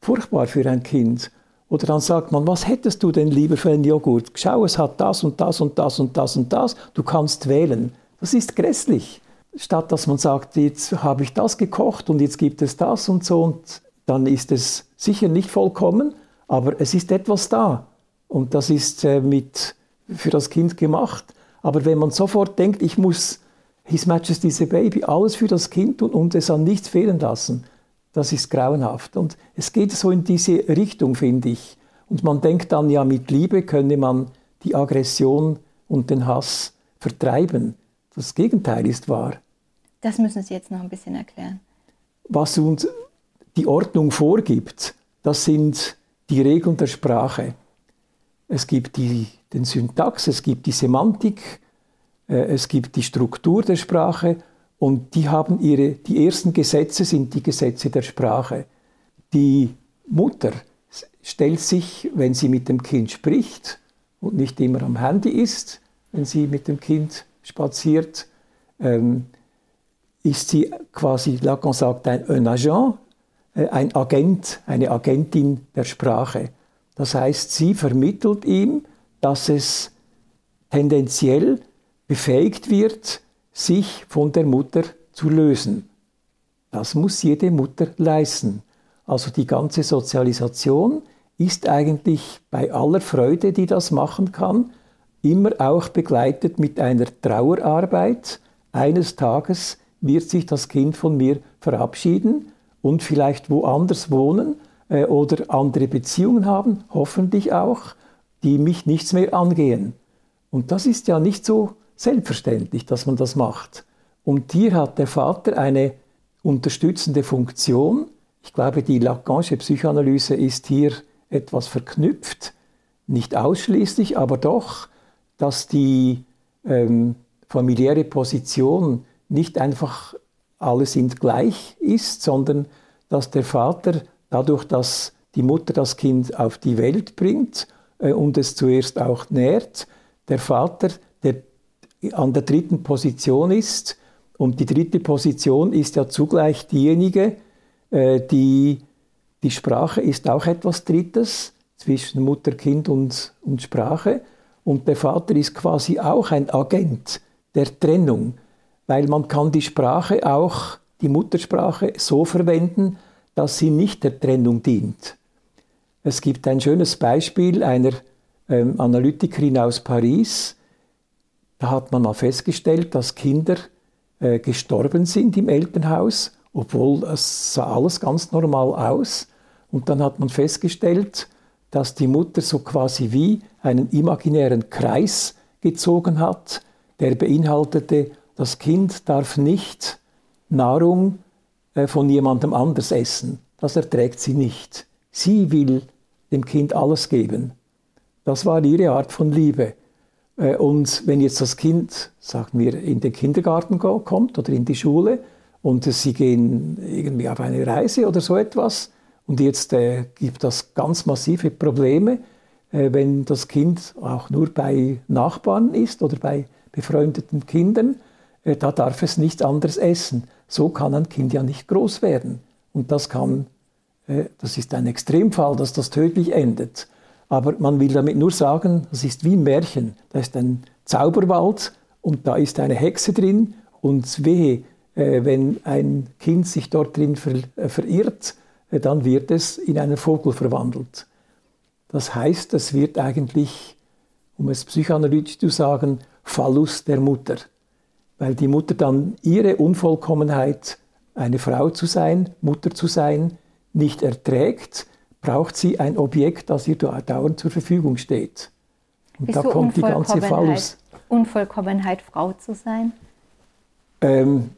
furchtbar für ein Kind. Oder dann sagt man, was hättest du denn lieber für einen Joghurt? Schau, es hat das und das und das und das und das. Du kannst wählen. Das ist grässlich. Statt dass man sagt, jetzt habe ich das gekocht und jetzt gibt es das und so und dann ist es sicher nicht vollkommen, aber es ist etwas da. Und das ist äh, mit, für das Kind gemacht. Aber wenn man sofort denkt, ich muss His Majesty's Baby, alles für das Kind tun und es an nichts fehlen lassen, das ist grauenhaft. Und es geht so in diese Richtung, finde ich. Und man denkt dann, ja, mit Liebe könne man die Aggression und den Hass vertreiben. Das Gegenteil ist wahr. Das müssen Sie jetzt noch ein bisschen erklären. Was uns die Ordnung vorgibt, das sind die Regeln der Sprache. Es gibt die, den Syntax, es gibt die Semantik, es gibt die Struktur der Sprache und die haben ihre, die ersten Gesetze sind die Gesetze der Sprache. Die Mutter stellt sich, wenn sie mit dem Kind spricht und nicht immer am Handy ist, wenn sie mit dem Kind spaziert, ähm, ist sie quasi, Lacan sagt, ein, agent, äh, ein Agent, eine Agentin der Sprache. Das heißt, sie vermittelt ihm, dass es tendenziell befähigt wird, sich von der Mutter zu lösen. Das muss jede Mutter leisten. Also die ganze Sozialisation ist eigentlich bei aller Freude, die das machen kann, immer auch begleitet mit einer Trauerarbeit. Eines Tages wird sich das Kind von mir verabschieden und vielleicht woanders wohnen äh, oder andere Beziehungen haben, hoffentlich auch, die mich nichts mehr angehen. Und das ist ja nicht so selbstverständlich, dass man das macht. Und hier hat der Vater eine unterstützende Funktion. Ich glaube, die Lacanische Psychoanalyse ist hier etwas verknüpft, nicht ausschließlich, aber doch, dass die ähm, familiäre Position nicht einfach alle sind gleich ist, sondern dass der Vater dadurch, dass die Mutter das Kind auf die Welt bringt äh, und es zuerst auch nährt, der Vater an der dritten Position ist. Und die dritte Position ist ja zugleich diejenige, äh, die die Sprache ist auch etwas Drittes zwischen Mutter, Kind und, und Sprache. Und der Vater ist quasi auch ein Agent der Trennung, weil man kann die Sprache auch, die Muttersprache, so verwenden, dass sie nicht der Trennung dient. Es gibt ein schönes Beispiel einer ähm, Analytikerin aus Paris, da hat man mal festgestellt, dass Kinder äh, gestorben sind im Elternhaus, obwohl es sah alles ganz normal aus. Und dann hat man festgestellt, dass die Mutter so quasi wie einen imaginären Kreis gezogen hat, der beinhaltete, das Kind darf nicht Nahrung äh, von jemandem anders essen. Das erträgt sie nicht. Sie will dem Kind alles geben. Das war ihre Art von Liebe. Äh, und wenn jetzt das Kind, sagen wir, in den Kindergarten kommt oder in die Schule und sie gehen irgendwie auf eine Reise oder so etwas und jetzt äh, gibt das ganz massive Probleme, äh, wenn das Kind auch nur bei Nachbarn ist oder bei befreundeten Kindern, äh, da darf es nichts anderes essen. So kann ein Kind ja nicht groß werden. Und das kann, äh, das ist ein Extremfall, dass das tödlich endet. Aber man will damit nur sagen, das ist wie ein Märchen. Da ist ein Zauberwald und da ist eine Hexe drin und wehe, wenn ein Kind sich dort drin verirrt, dann wird es in einen Vogel verwandelt. Das heißt, es wird eigentlich, um es psychoanalytisch zu sagen, Phallus der Mutter. Weil die Mutter dann ihre Unvollkommenheit, eine Frau zu sein, Mutter zu sein, nicht erträgt, braucht sie ein Objekt, das ihr dauernd zur Verfügung steht. Und Bist da kommt die ganze Phallus. Unvollkommenheit, Frau zu sein? Ähm,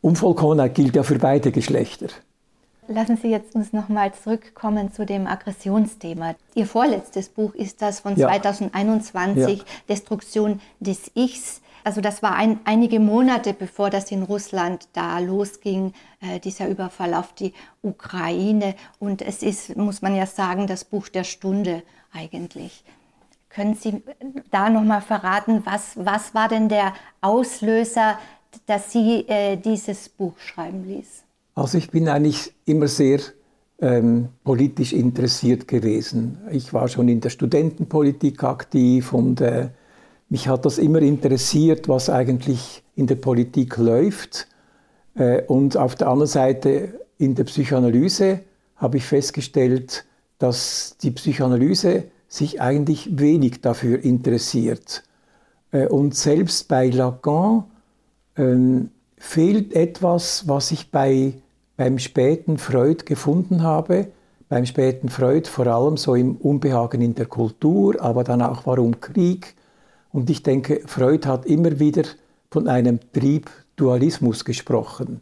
Unvollkommenheit gilt ja für beide Geschlechter. Lassen Sie jetzt uns nochmal zurückkommen zu dem Aggressionsthema. Ihr vorletztes Buch ist das von ja. 2021, ja. Destruktion des Ichs. Also das war ein, einige Monate bevor das in Russland da losging, äh, dieser Überfall auf die Ukraine. Und es ist, muss man ja sagen, das Buch der Stunde eigentlich. Können Sie da nochmal verraten, was, was war denn der Auslöser, dass Sie äh, dieses Buch schreiben ließ? Also ich bin eigentlich immer sehr ähm, politisch interessiert gewesen. Ich war schon in der Studentenpolitik aktiv und äh, mich hat das immer interessiert, was eigentlich in der Politik läuft. Äh, und auf der anderen Seite in der Psychoanalyse habe ich festgestellt, dass die Psychoanalyse sich eigentlich wenig dafür interessiert. Äh, und selbst bei Lacan ähm, fehlt etwas, was ich bei beim späten Freud gefunden habe. Beim späten Freud vor allem so im Unbehagen in der Kultur, aber dann auch warum Krieg. Und ich denke, Freud hat immer wieder von einem Triebdualismus gesprochen.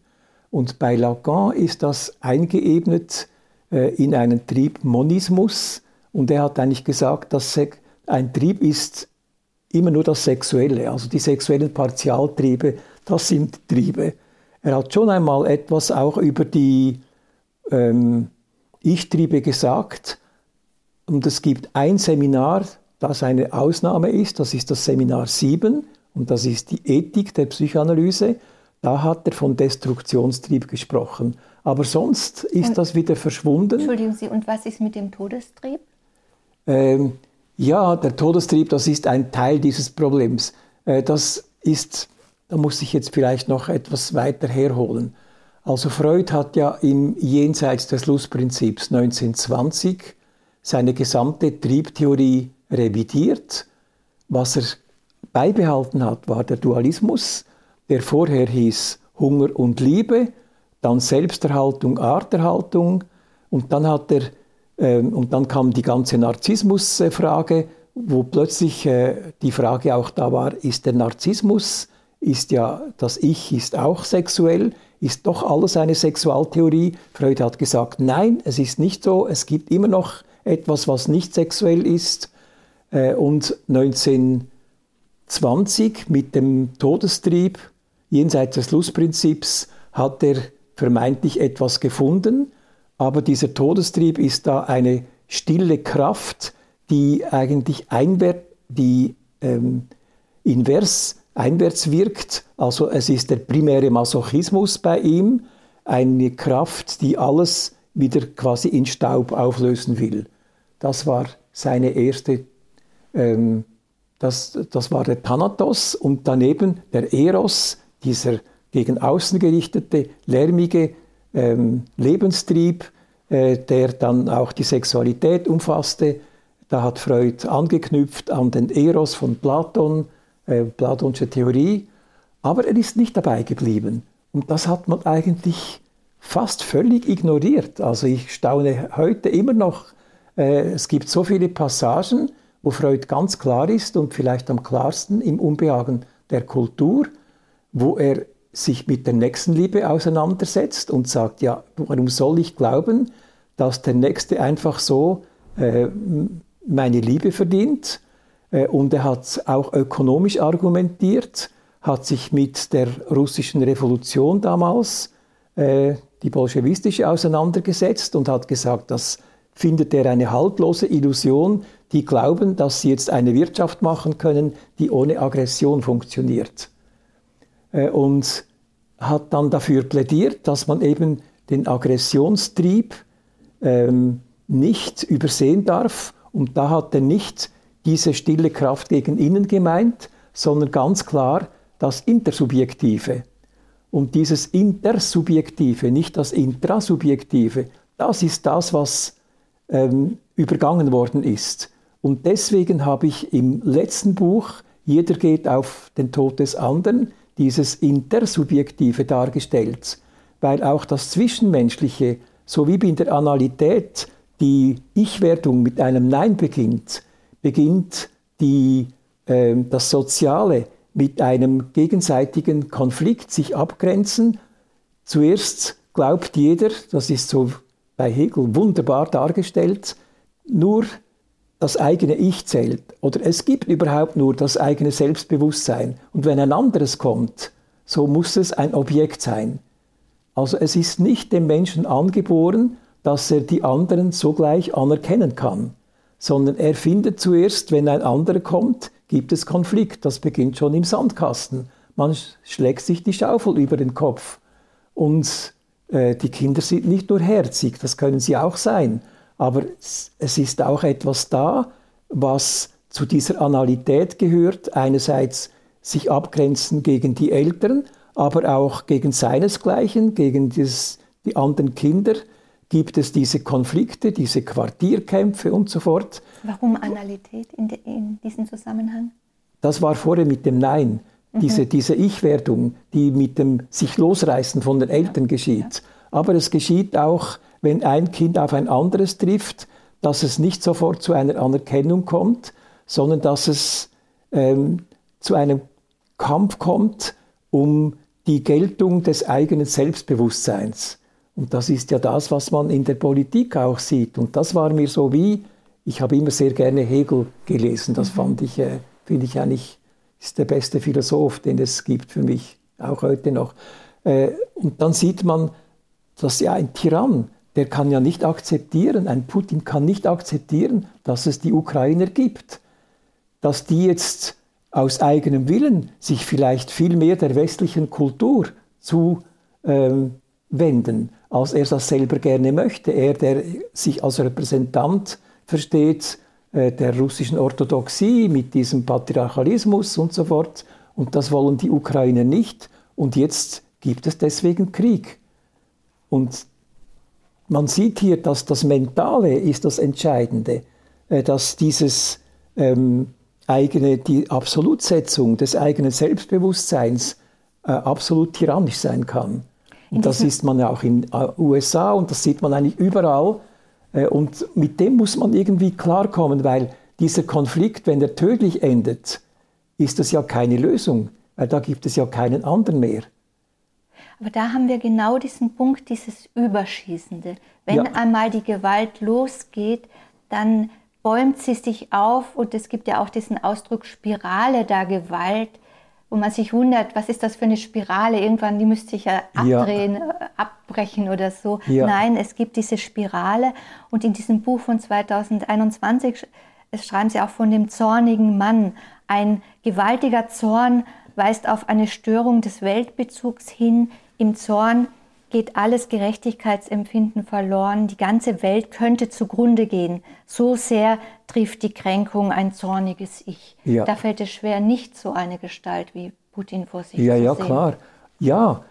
Und bei Lacan ist das eingeebnet äh, in einen Triebmonismus. Und er hat eigentlich gesagt, dass ein Trieb ist immer nur das Sexuelle. Also die sexuellen Partialtriebe, das sind Triebe. Er hat schon einmal etwas auch über die ähm, Ich-Triebe gesagt. Und es gibt ein Seminar, das eine Ausnahme ist, das ist das Seminar 7 und das ist die Ethik der Psychoanalyse. Da hat er von Destruktionstrieb gesprochen. Aber sonst ist und, das wieder verschwunden. Entschuldigen Sie, und was ist mit dem Todestrieb? Ähm, ja, der Todestrieb, das ist ein Teil dieses Problems. Äh, das ist da muss ich jetzt vielleicht noch etwas weiter herholen. Also Freud hat ja im Jenseits des Lustprinzips 1920 seine gesamte Triebtheorie revidiert. Was er beibehalten hat, war der Dualismus, der vorher hieß Hunger und Liebe, dann Selbsterhaltung, Arterhaltung und dann hat er äh, und dann kam die ganze Narzissmusfrage, wo plötzlich äh, die Frage auch da war, ist der Narzissmus ist ja, das Ich ist auch sexuell, ist doch alles eine Sexualtheorie. Freud hat gesagt, nein, es ist nicht so, es gibt immer noch etwas, was nicht sexuell ist. Äh, und 1920 mit dem Todestrieb, jenseits des Lustprinzips, hat er vermeintlich etwas gefunden, aber dieser Todestrieb ist da eine stille Kraft, die eigentlich einwärts, die ähm, invers einwärts wirkt. Also es ist der primäre Masochismus bei ihm, eine Kraft, die alles wieder quasi in Staub auflösen will. Das war seine erste, ähm, das, das war der Thanatos und daneben der Eros, dieser gegen außen gerichtete, lärmige ähm, Lebenstrieb, äh, der dann auch die Sexualität umfasste. Da hat Freud angeknüpft an den Eros von Platon, äh, Platonische Theorie, aber er ist nicht dabei geblieben. Und das hat man eigentlich fast völlig ignoriert. Also ich staune heute immer noch, äh, es gibt so viele Passagen, wo Freud ganz klar ist und vielleicht am klarsten im Unbehagen der Kultur, wo er sich mit der Nächstenliebe auseinandersetzt und sagt, ja, warum soll ich glauben, dass der Nächste einfach so äh, meine Liebe verdient? Äh, und er hat auch ökonomisch argumentiert, hat sich mit der russischen Revolution damals, äh, die bolschewistische, auseinandergesetzt und hat gesagt, das findet er eine haltlose Illusion, die glauben, dass sie jetzt eine Wirtschaft machen können, die ohne Aggression funktioniert. Äh, und hat dann dafür plädiert, dass man eben den Aggressionstrieb ähm, nicht übersehen darf. Und da hat er nicht diese stille Kraft gegen innen gemeint, sondern ganz klar das Intersubjektive. Und dieses Intersubjektive, nicht das Intrasubjektive, das ist das, was ähm, übergangen worden ist. Und deswegen habe ich im letzten Buch, Jeder geht auf den Tod des anderen, dieses Intersubjektive dargestellt, weil auch das Zwischenmenschliche, so wie in der Analität die Ich-Wertung mit einem Nein beginnt, beginnt die, äh, das Soziale mit einem gegenseitigen Konflikt sich abgrenzen. Zuerst glaubt jeder, das ist so bei Hegel wunderbar dargestellt, nur das eigene Ich zählt oder es gibt überhaupt nur das eigene Selbstbewusstsein. Und wenn ein anderes kommt, so muss es ein Objekt sein. Also es ist nicht dem Menschen angeboren, dass er die anderen sogleich anerkennen kann, sondern er findet zuerst, wenn ein anderer kommt, gibt es Konflikt. Das beginnt schon im Sandkasten. Man schlägt sich die Schaufel über den Kopf. Und die Kinder sind nicht nur herzig, das können sie auch sein, aber es ist auch etwas da, was zu dieser Analität gehört. Einerseits sich abgrenzen gegen die Eltern, aber auch gegen seinesgleichen, gegen das, die anderen Kinder gibt es diese Konflikte, diese Quartierkämpfe und so fort. Warum Analität in, de, in diesem Zusammenhang? Das war vorher mit dem Nein. Mhm. Diese, diese Ich-Werdung, die mit dem sich losreißen von den Eltern geschieht. Aber es geschieht auch wenn ein Kind auf ein anderes trifft, dass es nicht sofort zu einer Anerkennung kommt, sondern dass es ähm, zu einem Kampf kommt um die Geltung des eigenen Selbstbewusstseins. Und das ist ja das, was man in der Politik auch sieht. Und das war mir so wie, ich habe immer sehr gerne Hegel gelesen. Das mhm. fand ich, äh, finde ich eigentlich, ist der beste Philosoph, den es gibt für mich, auch heute noch. Äh, und dann sieht man, dass ja ein Tyrann, der kann ja nicht akzeptieren, ein Putin kann nicht akzeptieren, dass es die Ukrainer gibt. Dass die jetzt aus eigenem Willen sich vielleicht viel mehr der westlichen Kultur zuwenden, ähm, als er das selber gerne möchte. Er, der sich als Repräsentant versteht der russischen Orthodoxie mit diesem Patriarchalismus und so fort. Und das wollen die Ukrainer nicht. Und jetzt gibt es deswegen Krieg. Und man sieht hier, dass das Mentale ist das Entscheidende, äh, dass dieses ähm, eigene, die Absolutsetzung des eigenen Selbstbewusstseins äh, absolut tyrannisch sein kann. Und das sieht man ja auch in den äh, USA und das sieht man eigentlich überall. Äh, und mit dem muss man irgendwie klarkommen, weil dieser Konflikt, wenn er tödlich endet, ist das ja keine Lösung, weil da gibt es ja keinen anderen mehr. Aber da haben wir genau diesen Punkt, dieses Überschießende. Wenn ja. einmal die Gewalt losgeht, dann bäumt sie sich auf und es gibt ja auch diesen Ausdruck Spirale der Gewalt, wo man sich wundert, was ist das für eine Spirale? Irgendwann, die müsste sich ja abdrehen, ja. Äh, abbrechen oder so. Ja. Nein, es gibt diese Spirale und in diesem Buch von 2021 es schreiben sie auch von dem zornigen Mann. Ein gewaltiger Zorn weist auf eine Störung des Weltbezugs hin, im Zorn geht alles Gerechtigkeitsempfinden verloren, die ganze Welt könnte zugrunde gehen. So sehr trifft die Kränkung ein zorniges Ich. Ja. Da fällt es schwer, nicht so eine Gestalt wie Putin vor sich ja, zu ja, sehen. Ja, klar. Ja,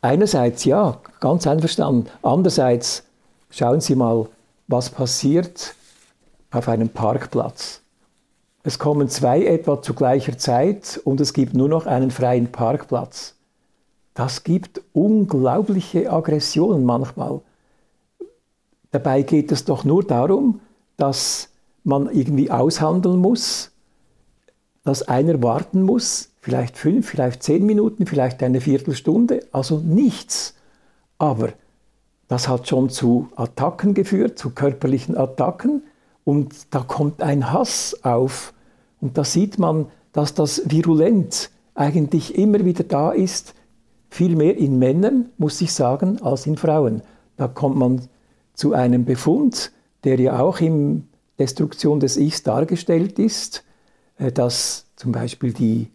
einerseits ja, ganz einverstanden. Andererseits schauen Sie mal, was passiert auf einem Parkplatz. Es kommen zwei etwa zu gleicher Zeit und es gibt nur noch einen freien Parkplatz das gibt unglaubliche Aggressionen manchmal. Dabei geht es doch nur darum, dass man irgendwie aushandeln muss, dass einer warten muss, vielleicht fünf, vielleicht zehn Minuten, vielleicht eine Viertelstunde, also nichts. Aber das hat schon zu Attacken geführt, zu körperlichen Attacken und da kommt ein Hass auf und da sieht man, dass das virulent eigentlich immer wieder da ist, viel mehr in Männern, muss ich sagen, als in Frauen. Da kommt man zu einem Befund, der ja auch in Destruktion des Ichs dargestellt ist, äh, dass zum Beispiel die,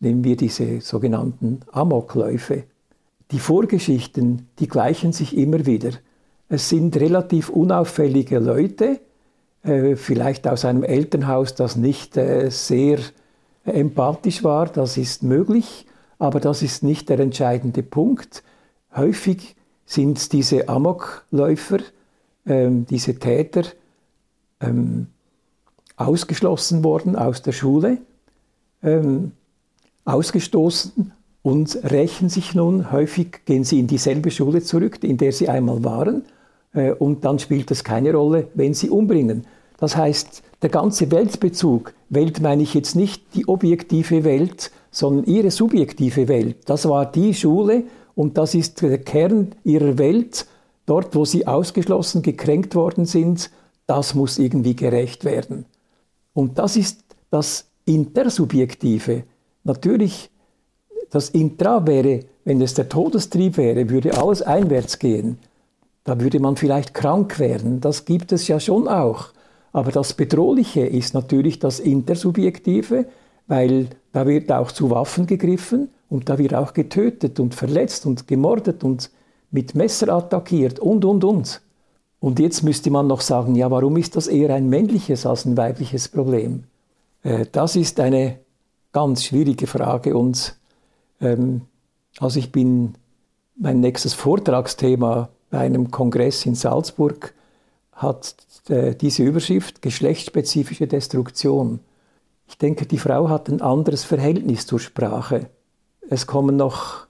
nehmen wir diese sogenannten Amokläufe, die Vorgeschichten, die gleichen sich immer wieder. Es sind relativ unauffällige Leute, äh, vielleicht aus einem Elternhaus, das nicht äh, sehr empathisch war, das ist möglich, aber das ist nicht der entscheidende Punkt. Häufig sind diese Amokläufer, ähm, diese Täter, ähm, ausgeschlossen worden aus der Schule, ähm, ausgestoßen und rächen sich nun. Häufig gehen sie in dieselbe Schule zurück, in der sie einmal waren, äh, und dann spielt es keine Rolle, wenn sie umbringen. Das heißt, der ganze Weltbezug, Welt meine ich jetzt nicht die objektive Welt, sondern ihre subjektive Welt. Das war die Schule und das ist der Kern ihrer Welt. Dort, wo sie ausgeschlossen, gekränkt worden sind, das muss irgendwie gerecht werden. Und das ist das Intersubjektive. Natürlich, das Intra wäre, wenn es der Todestrieb wäre, würde alles einwärts gehen. Da würde man vielleicht krank werden. Das gibt es ja schon auch. Aber das Bedrohliche ist natürlich das Intersubjektive, weil da wird auch zu Waffen gegriffen und da wird auch getötet und verletzt und gemordet und mit Messer attackiert und, und, und. Und jetzt müsste man noch sagen, ja, warum ist das eher ein männliches als ein weibliches Problem? Äh, das ist eine ganz schwierige Frage und ähm, also ich bin mein nächstes Vortragsthema bei einem Kongress in Salzburg hat diese Überschrift geschlechtsspezifische Destruktion. Ich denke, die Frau hat ein anderes Verhältnis zur Sprache. Es kommen noch,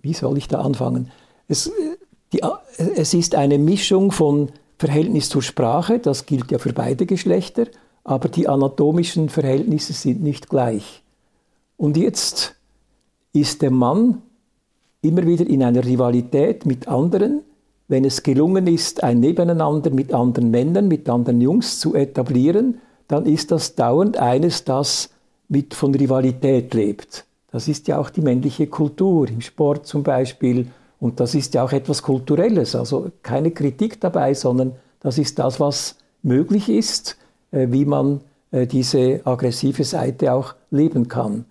wie soll ich da anfangen? Es, die, es ist eine Mischung von Verhältnis zur Sprache, das gilt ja für beide Geschlechter, aber die anatomischen Verhältnisse sind nicht gleich. Und jetzt ist der Mann immer wieder in einer Rivalität mit anderen, wenn es gelungen ist, ein Nebeneinander mit anderen Männern, mit anderen Jungs zu etablieren, dann ist das dauernd eines, das mit von Rivalität lebt. Das ist ja auch die männliche Kultur, im Sport zum Beispiel. Und das ist ja auch etwas Kulturelles. Also keine Kritik dabei, sondern das ist das, was möglich ist, äh, wie man äh, diese aggressive Seite auch leben kann.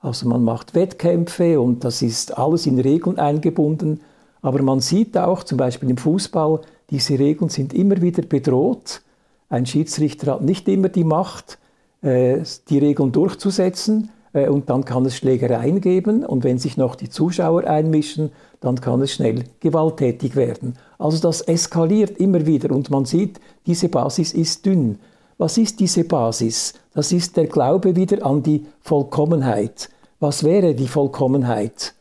Also man macht Wettkämpfe und das ist alles in Regeln eingebunden. Aber man sieht auch, zum Beispiel im Fußball, diese Regeln sind immer wieder bedroht. Ein Schiedsrichter hat nicht immer die Macht, äh, die Regeln durchzusetzen äh, und dann kann es Schlägereien geben und wenn sich noch die Zuschauer einmischen, dann kann es schnell gewalttätig werden. Also das eskaliert immer wieder und man sieht, diese Basis ist dünn. Was ist diese Basis? Das ist der Glaube wieder an die Vollkommenheit. Was wäre die Vollkommenheit?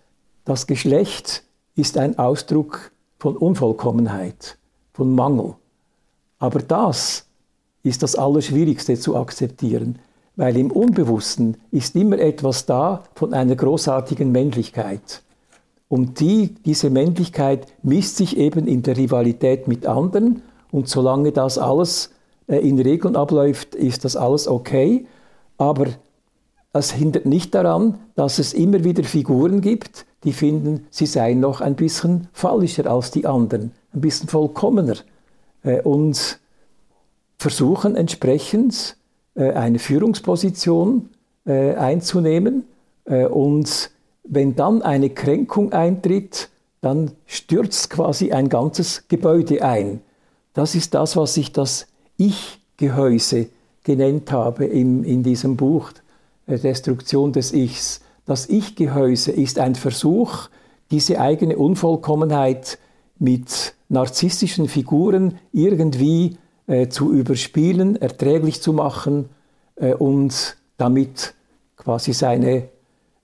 Das Geschlecht ist ein Ausdruck von Unvollkommenheit, von Mangel. Aber das ist das Allerschwierigste zu akzeptieren, weil im Unbewussten ist immer etwas da von einer großartigen Männlichkeit. Und die, diese Männlichkeit misst sich eben in der Rivalität mit anderen und solange das alles äh, in Regeln abläuft, ist das alles okay. Aber es hindert nicht daran, dass es immer wieder Figuren gibt, die finden, sie seien noch ein bisschen fallischer als die anderen, ein bisschen vollkommener äh, und versuchen entsprechend äh, eine Führungsposition äh, einzunehmen. und wenn dann eine Kränkung eintritt, dann stürzt quasi ein ganzes Gebäude ein. Das ist das, was ich das Ich-Gehäuse genannt habe im, in diesem Buch, Destruktion des Ichs. Das Ich-Gehäuse ist ein Versuch, diese eigene Unvollkommenheit mit narzisstischen Figuren irgendwie äh, zu überspielen, erträglich zu machen äh, und damit quasi seine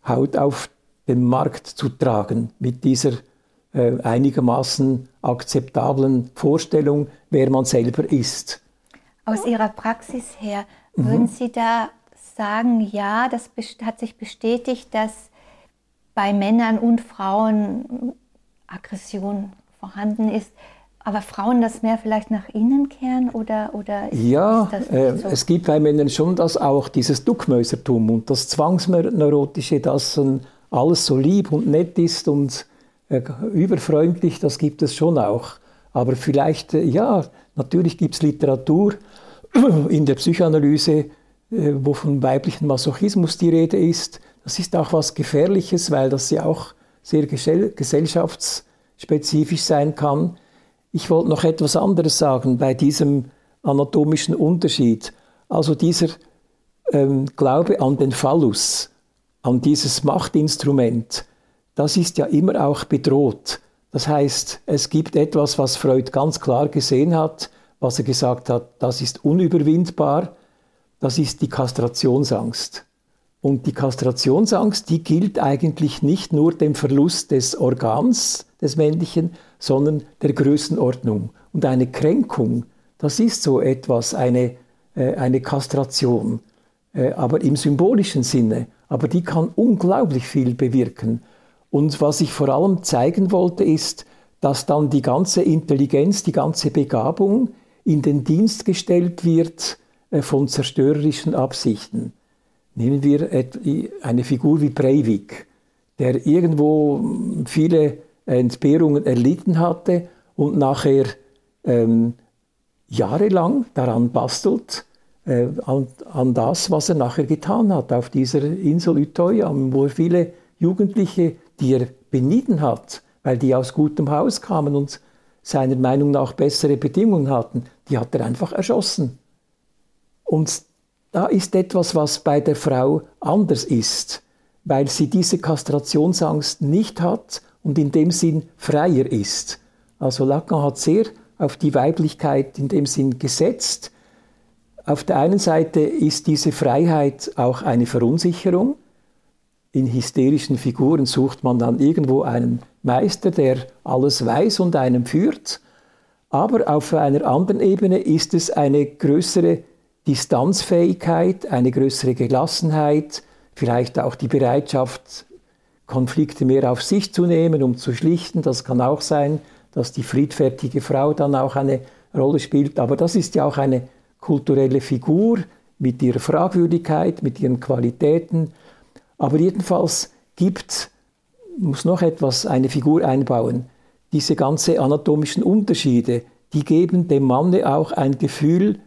Haut auf den Markt zu tragen mit dieser äh, einigermaßen akzeptablen Vorstellung, wer man selber ist. Aus Ihrer Praxis her, mhm. würden Sie da sagen, ja, das hat sich bestätigt, dass bei Männern und Frauen Aggression vorhanden ist, aber Frauen das mehr vielleicht nach innen kehren oder, oder ist, ja, ist das äh, so? es gibt bei Männern schon das auch, dieses Duckmäusertum und das Zwangsneurotische, dass alles so lieb und nett ist und äh, überfreundlich, das gibt es schon auch. Aber vielleicht, äh, ja, natürlich gibt es Literatur in der Psychoanalyse, äh, wo von weiblichen Masochismus die Rede ist. Das ist auch was Gefährliches, weil das ja auch sehr gesellschaftsspezifisch sein kann. Ich wollte noch etwas anderes sagen bei diesem anatomischen Unterschied. Also dieser ähm, Glaube an den Phallus, an dieses Machtinstrument, das ist ja immer auch bedroht. Das heißt, es gibt etwas, was Freud ganz klar gesehen hat, was er gesagt hat, das ist unüberwindbar, das ist die Kastrationsangst. Und die Kastrationsangst, die gilt eigentlich nicht nur dem Verlust des Organs, des männlichen, sondern der Größenordnung. Und eine Kränkung, das ist so etwas, eine, äh, eine Kastration, äh, aber im symbolischen Sinne. Aber die kann unglaublich viel bewirken. Und was ich vor allem zeigen wollte, ist, dass dann die ganze Intelligenz, die ganze Begabung in den Dienst gestellt wird von zerstörerischen Absichten. Nehmen wir eine Figur wie Breivik, der irgendwo viele Entbehrungen erlitten hatte und nachher ähm, jahrelang daran bastelt, äh, an, an, das, was er nachher getan hat auf dieser Insel Utøya, wo er viele Jugendliche, die er benieden hat, weil die aus gutem Haus kamen und seiner Meinung nach bessere Bedingungen hatten, die hat er einfach erschossen. Und da ist etwas, was bei der Frau anders ist, weil sie diese Kastrationsangst nicht hat und in dem Sinn freier ist. Also Lacan hat sehr auf die Weiblichkeit in dem Sinn gesetzt. Auf der einen Seite ist diese Freiheit auch eine Verunsicherung. In hysterischen Figuren sucht man dann irgendwo einen Meister, der alles weiß und einen führt. Aber auf einer anderen Ebene ist es eine größere Distanzfähigkeit, eine größere Gelassenheit, vielleicht auch die Bereitschaft, Konflikte mehr auf sich zu nehmen, um zu schlichten. Das kann auch sein, dass die friedfertige Frau dann auch eine Rolle spielt. Aber das ist ja auch eine kulturelle Figur mit ihrer Fragwürdigkeit, mit ihren Qualitäten. Aber jedenfalls gibt, muss noch etwas, eine Figur einbauen. Diese ganzen anatomischen Unterschiede, die geben dem Manne auch ein Gefühl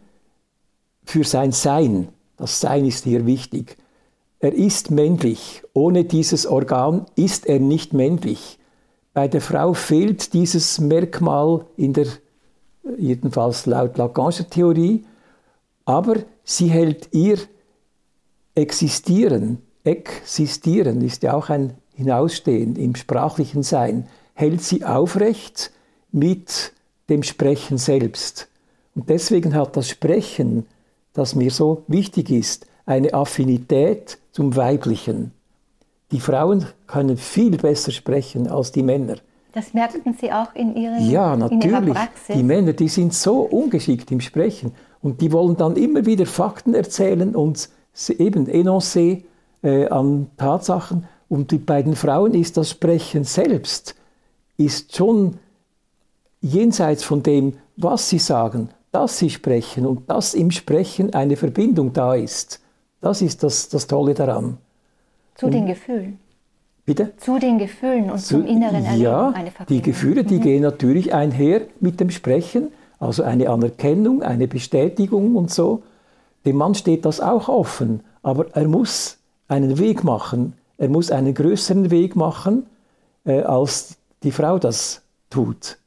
für sein Sein. Das Sein ist hier wichtig. Er ist männlich. Ohne dieses Organ ist er nicht männlich. Bei der Frau fehlt dieses Merkmal in der, jedenfalls laut Lacanischer Theorie, aber sie hält ihr Existieren, Existieren ist ja auch ein Hinausstehen im sprachlichen Sein, hält sie aufrecht mit dem Sprechen selbst. Und deswegen hat das Sprechen, das mir so wichtig ist, eine Affinität zum Weiblichen. Die Frauen können viel besser sprechen als die Männer. Das merkten Sie auch in, ihren, ja, natürlich. in Ihrer Praxis? Die Männer, die sind so ungeschickt im Sprechen und die wollen dann immer wieder Fakten erzählen und eben Enoncé äh, an Tatsachen. Und die, bei den Frauen ist das Sprechen selbst ist schon jenseits von dem, was sie sagen, dass sie sprechen und dass im Sprechen eine Verbindung da ist. Das ist das, das Tolle daran. Zu und, den Gefühlen. Bitte? Zu den Gefühlen und Zu, zum inneren Erleben. Ja, die Gefühle, die mhm. gehen natürlich einher mit dem Sprechen, also eine Anerkennung, eine Bestätigung und so. Dem Mann steht das auch offen, aber er muss einen Weg machen, er muss einen größeren Weg machen, äh, als die Frau das tut.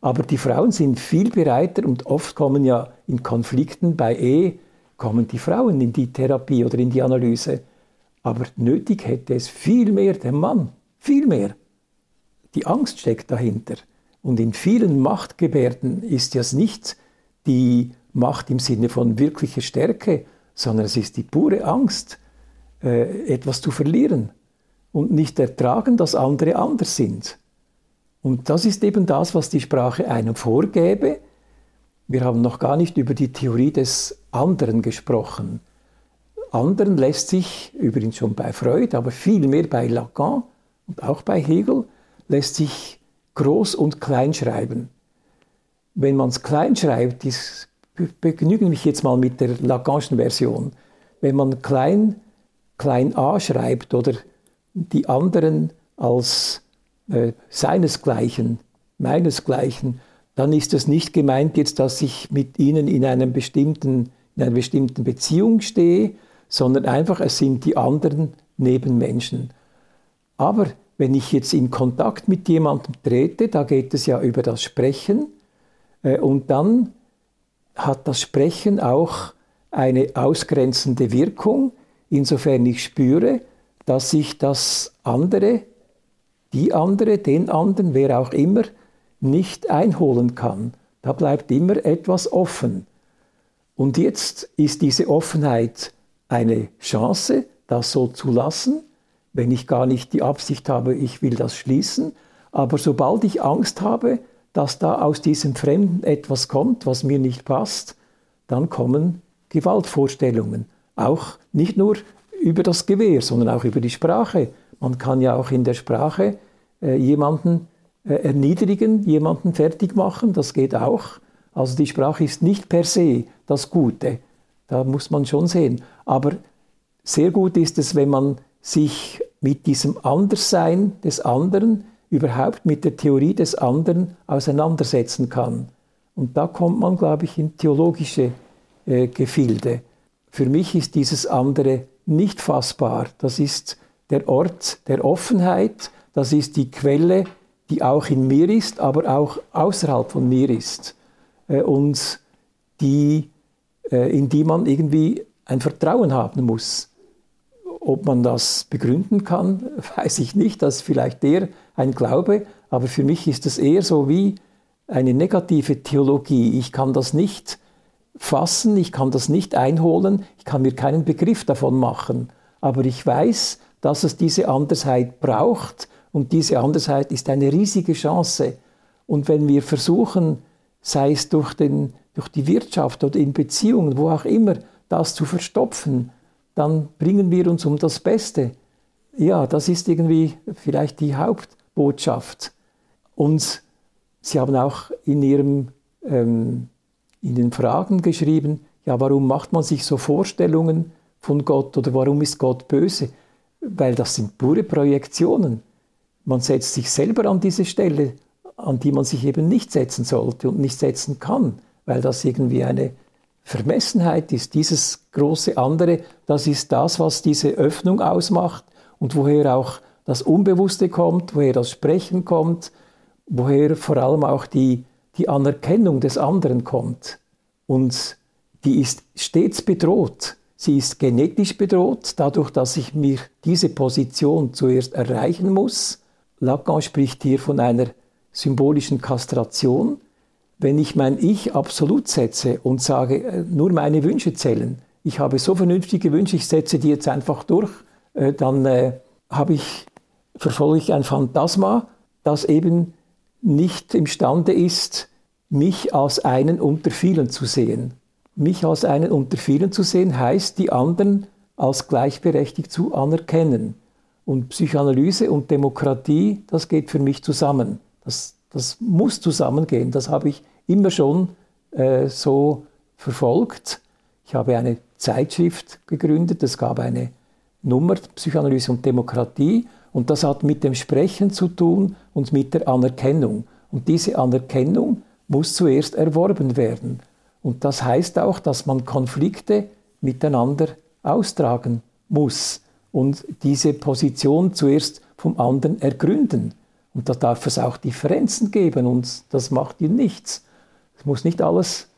Aber die Frauen sind viel bereiter und oft kommen ja in Konflikten bei Ehe kommen die Frauen in die Therapie oder in die Analyse. Aber nötig hätte es viel mehr der Mann, viel mehr. Die Angst steckt dahinter. Und in vielen Machtgebärden ist es nicht die Macht im Sinne von wirklicher Stärke, sondern es ist die pure Angst, äh, etwas zu verlieren und nicht ertragen, dass andere anders sind. Und das ist eben das, was die Sprache einem vorgäbe, Wir haben noch gar nicht über die Theorie des anderen gesprochen. Anderen lässt sich, übrigens schon bei Freud, aber viel mehr bei Lacan und auch bei Hegel, lässt sich groß und klein schreiben. Wenn man es klein schreibt, ich begnüge mich jetzt mal mit der Lacanischen Version, wenn man klein, klein a schreibt oder die anderen als äh, seinesgleichen, meinesgleichen, dann ist es nicht gemeint jetzt, dass ich mit ihnen in, einem bestimmten, in einer bestimmten Beziehung stehe, sondern einfach, es sind die anderen Nebenmenschen. Aber wenn ich jetzt in Kontakt mit jemandem trete, da geht es ja über das Sprechen äh, und dann hat das Sprechen auch eine ausgrenzende Wirkung, insofern ich spüre, dass ich das andere, die andere, den anderen, wer auch immer, nicht einholen kann. Da bleibt immer etwas offen. Und jetzt ist diese Offenheit eine Chance, das so zu lassen, wenn ich gar nicht die Absicht habe, ich will das schließen. Aber sobald ich Angst habe, dass da aus diesem Fremden etwas kommt, was mir nicht passt, dann kommen Gewaltvorstellungen. Auch nicht nur über das Gewehr, sondern auch über die Sprache. Man kann ja auch in der Sprache äh, jemanden äh, erniedrigen, jemanden fertig machen, das geht auch. Also die Sprache ist nicht per se das Gute. Da muss man schon sehen. Aber sehr gut ist es, wenn man sich mit diesem Anderssein des anderen, überhaupt mit der Theorie des anderen auseinandersetzen kann. Und da kommt man, glaube ich, in theologische äh, Gefilde. Für mich ist dieses andere nicht fassbar. Das ist der Ort der Offenheit, das ist die Quelle, die auch in mir ist, aber auch außerhalb von mir ist. Äh, und die, äh, in die man irgendwie ein Vertrauen haben muss. Ob man das begründen kann, weiß ich nicht. Das ist vielleicht eher ein Glaube, aber für mich ist es eher so wie eine negative Theologie. Ich kann das nicht fassen, ich kann das nicht einholen, ich kann mir keinen Begriff davon machen. Aber ich weiß, dass es diese Andersheit braucht und diese Andersheit ist eine riesige Chance. Und wenn wir versuchen, sei es durch, den, durch die Wirtschaft oder in Beziehungen, wo auch immer, das zu verstopfen, dann bringen wir uns um das Beste. Ja, das ist irgendwie vielleicht die Hauptbotschaft. Und Sie haben auch in Ihrem ähm, in den Fragen geschrieben, ja, warum macht man sich so Vorstellungen von Gott oder warum ist Gott böse? Weil das sind pure Projektionen. Man setzt sich selber an diese Stelle, an die man sich eben nicht setzen sollte und nicht setzen kann, weil das irgendwie eine Vermessenheit ist. Dieses große andere, das ist das, was diese Öffnung ausmacht und woher auch das Unbewusste kommt, woher das Sprechen kommt, woher vor allem auch die die Anerkennung des anderen kommt. Und die ist stets bedroht. Sie ist genetisch bedroht, dadurch, dass ich mir diese Position zuerst erreichen muss. Lacan spricht hier von einer symbolischen Kastration. Wenn ich mein Ich absolut setze und sage, äh, nur meine Wünsche zählen, ich habe so vernünftige Wünsche, ich setze die jetzt einfach durch, äh, dann äh, habe ich, verfolge ich ein Phantasma, das eben nicht imstande ist, mich als einen unter vielen zu sehen. Mich als einen unter vielen zu sehen heißt, die anderen als gleichberechtigt zu anerkennen. Und Psychoanalyse und Demokratie, das geht für mich zusammen. Das, das muss zusammengehen. Das habe ich immer schon äh, so verfolgt. Ich habe eine Zeitschrift gegründet, es gab eine Nummer Psychoanalyse und Demokratie und das hat mit dem Sprechen zu tun und mit der Anerkennung. Und diese Anerkennung muss zuerst erworben werden. Und das heißt auch, dass man Konflikte miteinander austragen muss und diese Position zuerst vom anderen ergründen. Und da darf es auch Differenzen geben und das macht ihn nichts. Es muss nicht alles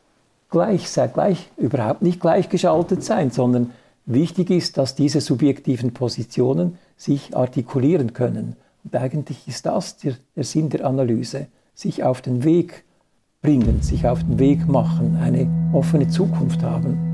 gleich sein, gleich, überhaupt nicht gleichgeschaltet sein, sondern wichtig ist, dass diese subjektiven Positionen sich artikulieren können. Und eigentlich ist das der, der Sinn der Analyse, sich auf den Weg bringen, sich auf den Weg machen, eine offene Zukunft haben.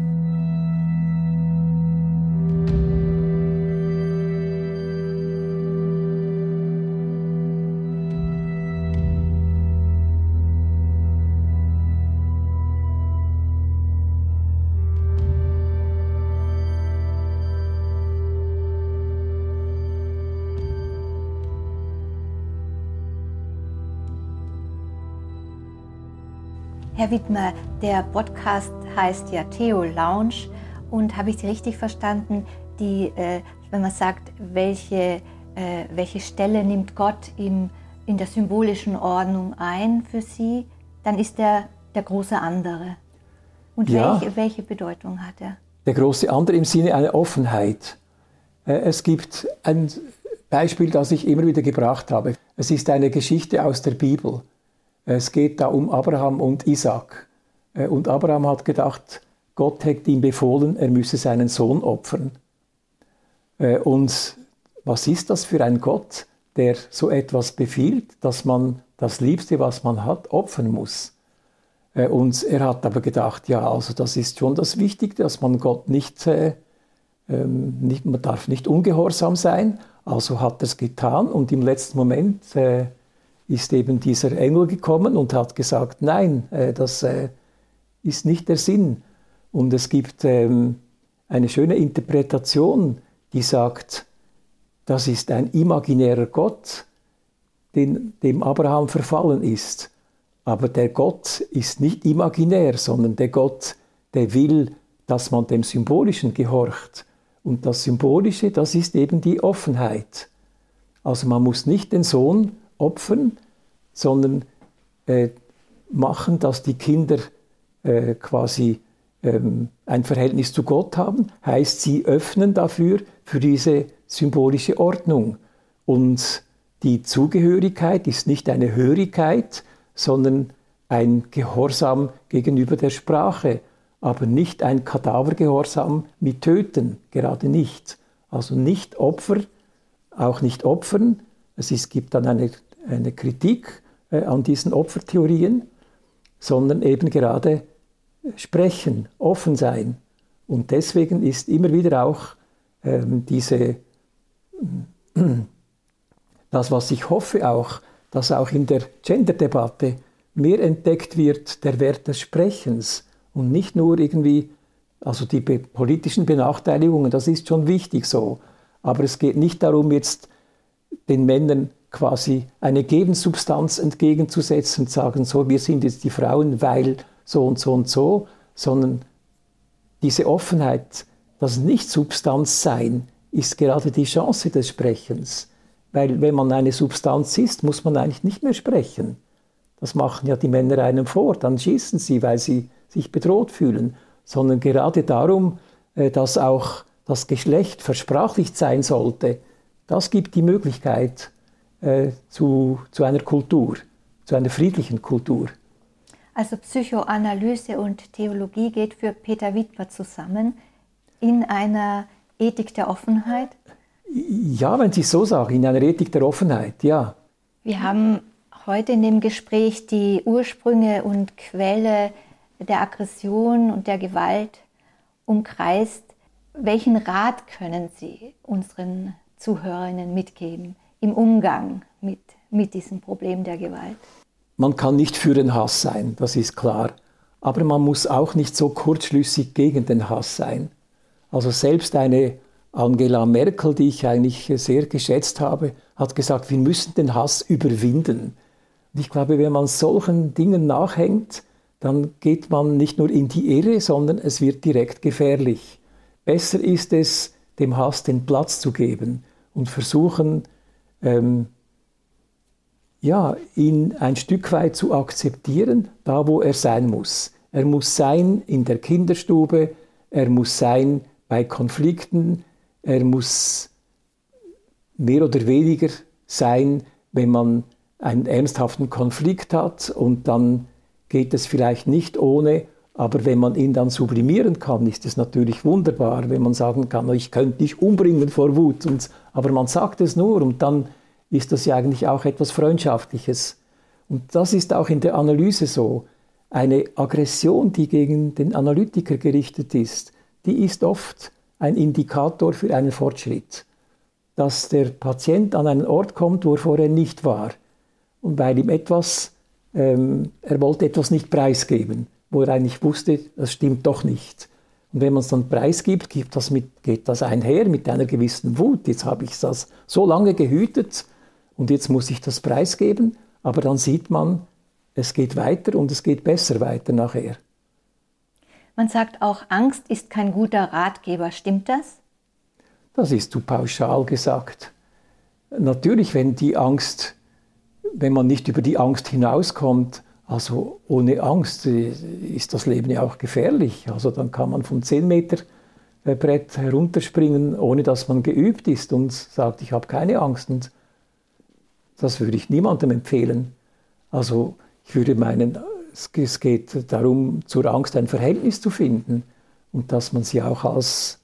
Herr Wittmer, der Podcast heißt ja Theo Lounge und habe ich Sie richtig verstanden, die, äh, wenn man sagt, welche, äh, welche Stelle nimmt Gott im, in der symbolischen Ordnung ein für Sie, dann ist er der große andere. Und ja, welche, welche Bedeutung hat er? Der große andere im Sinne einer Offenheit. Äh, es gibt ein Beispiel, das ich immer wieder gebracht habe. Es ist eine Geschichte aus der Bibel. Es geht da um Abraham und Isaac. Äh, und Abraham hat gedacht, Gott hätte ihm befohlen, er müsse seinen Sohn opfern. Äh, und was ist das für ein Gott, der so etwas befiehlt, dass man das Liebste, was man hat, opfern muss? Äh, und er hat aber gedacht, ja, also das ist schon das Wichtige, dass man Gott nicht, äh, nicht man darf nicht ungehorsam sein. Also hat er es getan und im letzten Moment äh, ist eben dieser Engel gekommen und hat gesagt, nein, äh, das äh, ist nicht der Sinn. Und es gibt ähm, eine schöne Interpretation, die sagt, das ist ein imaginärer Gott, den, dem Abraham verfallen ist. Aber der Gott ist nicht imaginär, sondern der Gott, der will, dass man dem Symbolischen gehorcht. Und das Symbolische, das ist eben die Offenheit. Also man muss nicht den Sohn opfern, sondern äh, machen, dass die Kinder äh, quasi ähm, ein Verhältnis zu Gott haben, heißt, sie öffnen dafür, für diese symbolische Ordnung. Und die Zugehörigkeit ist nicht eine Hörigkeit, sondern ein Gehorsam gegenüber der Sprache, aber nicht ein Kadavergehorsam mit Töten, gerade nicht. Also nicht Opfer, auch nicht Opfern. Es ist, gibt dann eine, eine Kritik äh, an diesen Opfertheorien, sondern eben gerade sprechen, offen sein. Und deswegen ist immer wieder auch ähm, diese, das, was ich hoffe auch, dass auch in der Gender-Debatte mehr entdeckt wird, der Wert des Sprechens und nicht nur irgendwie, also die politischen Benachteiligungen, das ist schon wichtig so, aber es geht nicht darum, jetzt den Männern quasi eine Gegenssubstanz entgegenzusetzen und sagen, so, wir sind jetzt die Frauen, weil so und so und so, sondern diese Offenheit, das Nicht-Substanz-Sein, ist gerade die Chance des Sprechens. Weil wenn man eine Substanz ist, muss man eigentlich nicht mehr sprechen. Das machen ja die Männer einem vor, dann schießen sie, weil sie sich bedroht fühlen, sondern gerade darum, äh, dass auch das Geschlecht versprachlicht sein sollte, das gibt die Möglichkeit, äh, zu, zu einer Kultur, zu einer friedlichen Kultur. Also Psychoanalyse und Theologie geht für Peter Wittmer zusammen in einer Ethik der Offenheit? Ja, wenn Sie es so sagen, in einer Ethik der Offenheit, ja. Wir haben heute in dem Gespräch die Ursprünge und Quelle der Aggression und der Gewalt umkreist. Welchen Rat können Sie unseren Zuhörerinnen mitgeben? Im Umgang mit, mit diesem Problem der Gewalt. Man kann nicht für den Hass sein, das ist klar. Aber man muss auch nicht so kurzschlüssig gegen den Hass sein. Also selbst eine Angela Merkel, die ich eigentlich sehr geschätzt habe, hat gesagt, wir müssen den Hass überwinden. Und ich glaube, wenn man solchen Dingen nachhängt, dann geht man nicht nur in die Irre, sondern es wird direkt gefährlich. Besser ist es, dem Hass den Platz zu geben und versuchen, ähm, ja, ihn ein Stück weit zu akzeptieren, da wo er sein muss. Er muss sein in der Kinderstube, er muss sein bei Konflikten, er muss mehr oder weniger sein, wenn man einen ernsthaften Konflikt hat und dann geht es vielleicht nicht ohne, aber wenn man ihn dann sublimieren kann, ist es natürlich wunderbar, wenn man sagen kann, ich könnte dich umbringen vor Wut. Und, aber man sagt es nur und dann ist das ja eigentlich auch etwas Freundschaftliches. Und das ist auch in der Analyse so. Eine Aggression, die gegen den Analytiker gerichtet ist, die ist oft ein Indikator für einen Fortschritt. Dass der Patient an einen Ort kommt, wo er vorher nicht war. Und weil ihm etwas, ähm, er wollte etwas nicht preisgeben wo er eigentlich wusste, das stimmt doch nicht. Und wenn man es dann preisgibt, gibt das mit, geht das einher mit einer gewissen Wut. Jetzt habe ich das so lange gehütet und jetzt muss ich das preisgeben. Aber dann sieht man, es geht weiter und es geht besser weiter nachher. Man sagt auch, Angst ist kein guter Ratgeber. Stimmt das? Das ist zu pauschal gesagt. Natürlich, wenn die Angst, wenn man nicht über die Angst hinauskommt, also ohne Angst äh, ist das Leben ja auch gefährlich. Also dann kann man vom 10 Meter äh, Brett herunterspringen, ohne dass man geübt ist und sagt, ich habe keine Angst. Und das würde ich niemandem empfehlen. Also ich würde meinen, es geht darum, zur Angst ein Verhältnis zu finden und dass man sie auch als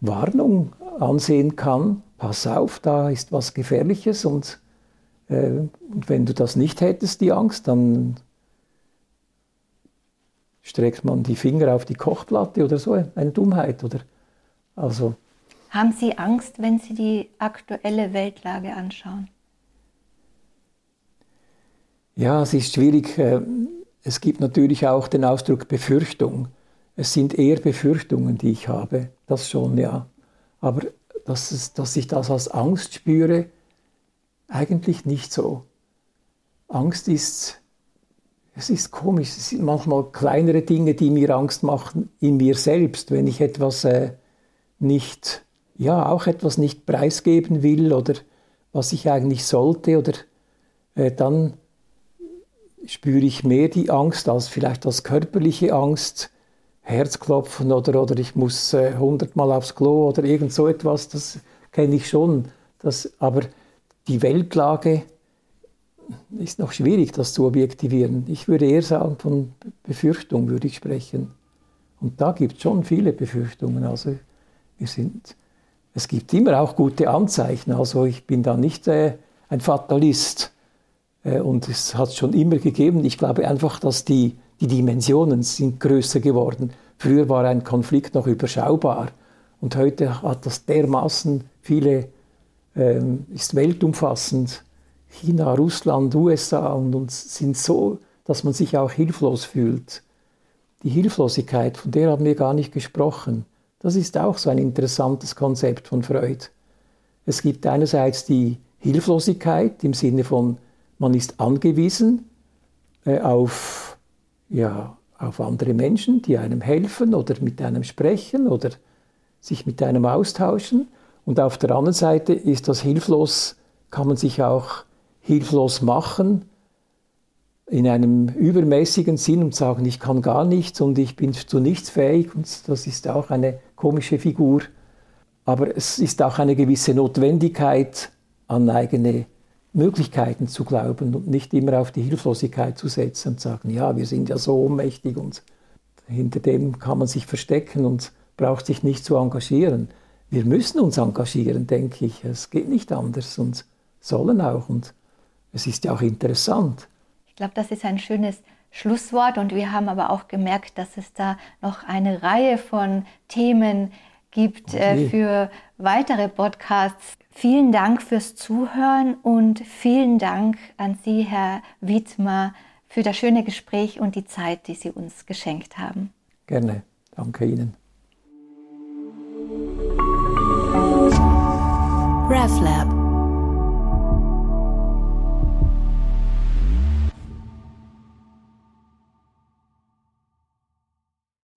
Warnung ansehen kann. Pass auf, da ist was Gefährliches und, äh, und wenn du das nicht hättest, die Angst, dann streckt man die Finger auf die Kochplatte oder so, eine Dummheit oder also. Haben Sie Angst, wenn Sie die aktuelle Weltlage anschauen? Ja, es ist schwierig. Äh, es gibt natürlich auch den Ausdruck Befürchtung. Es sind eher Befürchtungen, die ich habe, das schon, ja. Aber dass, es, dass ich das als Angst spüre, eigentlich nicht so. Angst ist, es ist komisch, es sind manchmal kleinere Dinge, die mir Angst machen in mir selbst, wenn ich etwas äh, nicht, ja, auch etwas nicht preisgeben will oder was ich eigentlich sollte oder äh, dann spüre ich mehr die Angst als vielleicht als körperliche Angst, Herzklopfen oder, oder ich muss äh, hundertmal äh, aufs Klo oder irgend so etwas, das kenne ich schon. Das, aber die Weltlage ist noch schwierig, das zu objektivieren. Ich würde eher sagen, von Befürchtung würde ich sprechen. Und da gibt es schon viele Befürchtungen. Also wir sind, es gibt immer auch gute Anzeichen. Also ich bin da nicht äh, ein Fatalist. Äh, und es hat es schon immer gegeben. Ich glaube einfach, dass die, die Dimensionen sind größer geworden. Früher war ein Konflikt noch überschaubar und heute hat das dermaßen viele, ähm, ist weltumfassend. China, Russland, USA und uns sind so, dass man sich auch hilflos fühlt. Die Hilflosigkeit, von der haben wir gar nicht gesprochen. Das ist auch so ein interessantes Konzept von Freud. Es gibt einerseits die Hilflosigkeit im Sinne von man ist angewiesen äh, auf, ja, auf andere Menschen, die einem helfen oder mit einem sprechen oder sich mit einem austauschen. Und auf der anderen Seite ist das hilflos, kann man sich auch hilflos machen in einem übermäßigen Sinn und sagen, ich kann gar nichts und ich bin zu nichts fähig. Und das ist auch eine komische Figur. Aber es ist auch eine gewisse Notwendigkeit an eigene Möglichkeiten zu glauben und nicht immer auf die Hilflosigkeit zu setzen und sagen, ja, wir sind ja so ohnmächtig und hinter dem kann man sich verstecken und braucht sich nicht zu engagieren. Wir müssen uns engagieren, denke ich. Es geht nicht anders und sollen auch. Und es ist ja auch interessant. Ich glaube, das ist ein schönes Schlusswort und wir haben aber auch gemerkt, dass es da noch eine Reihe von Themen gibt okay. äh, für weitere Podcasts. Vielen Dank fürs Zuhören und vielen Dank an Sie, Herr Wiedmer, für das schöne Gespräch und die Zeit, die Sie uns geschenkt haben. Gerne. Danke Ihnen. RefLab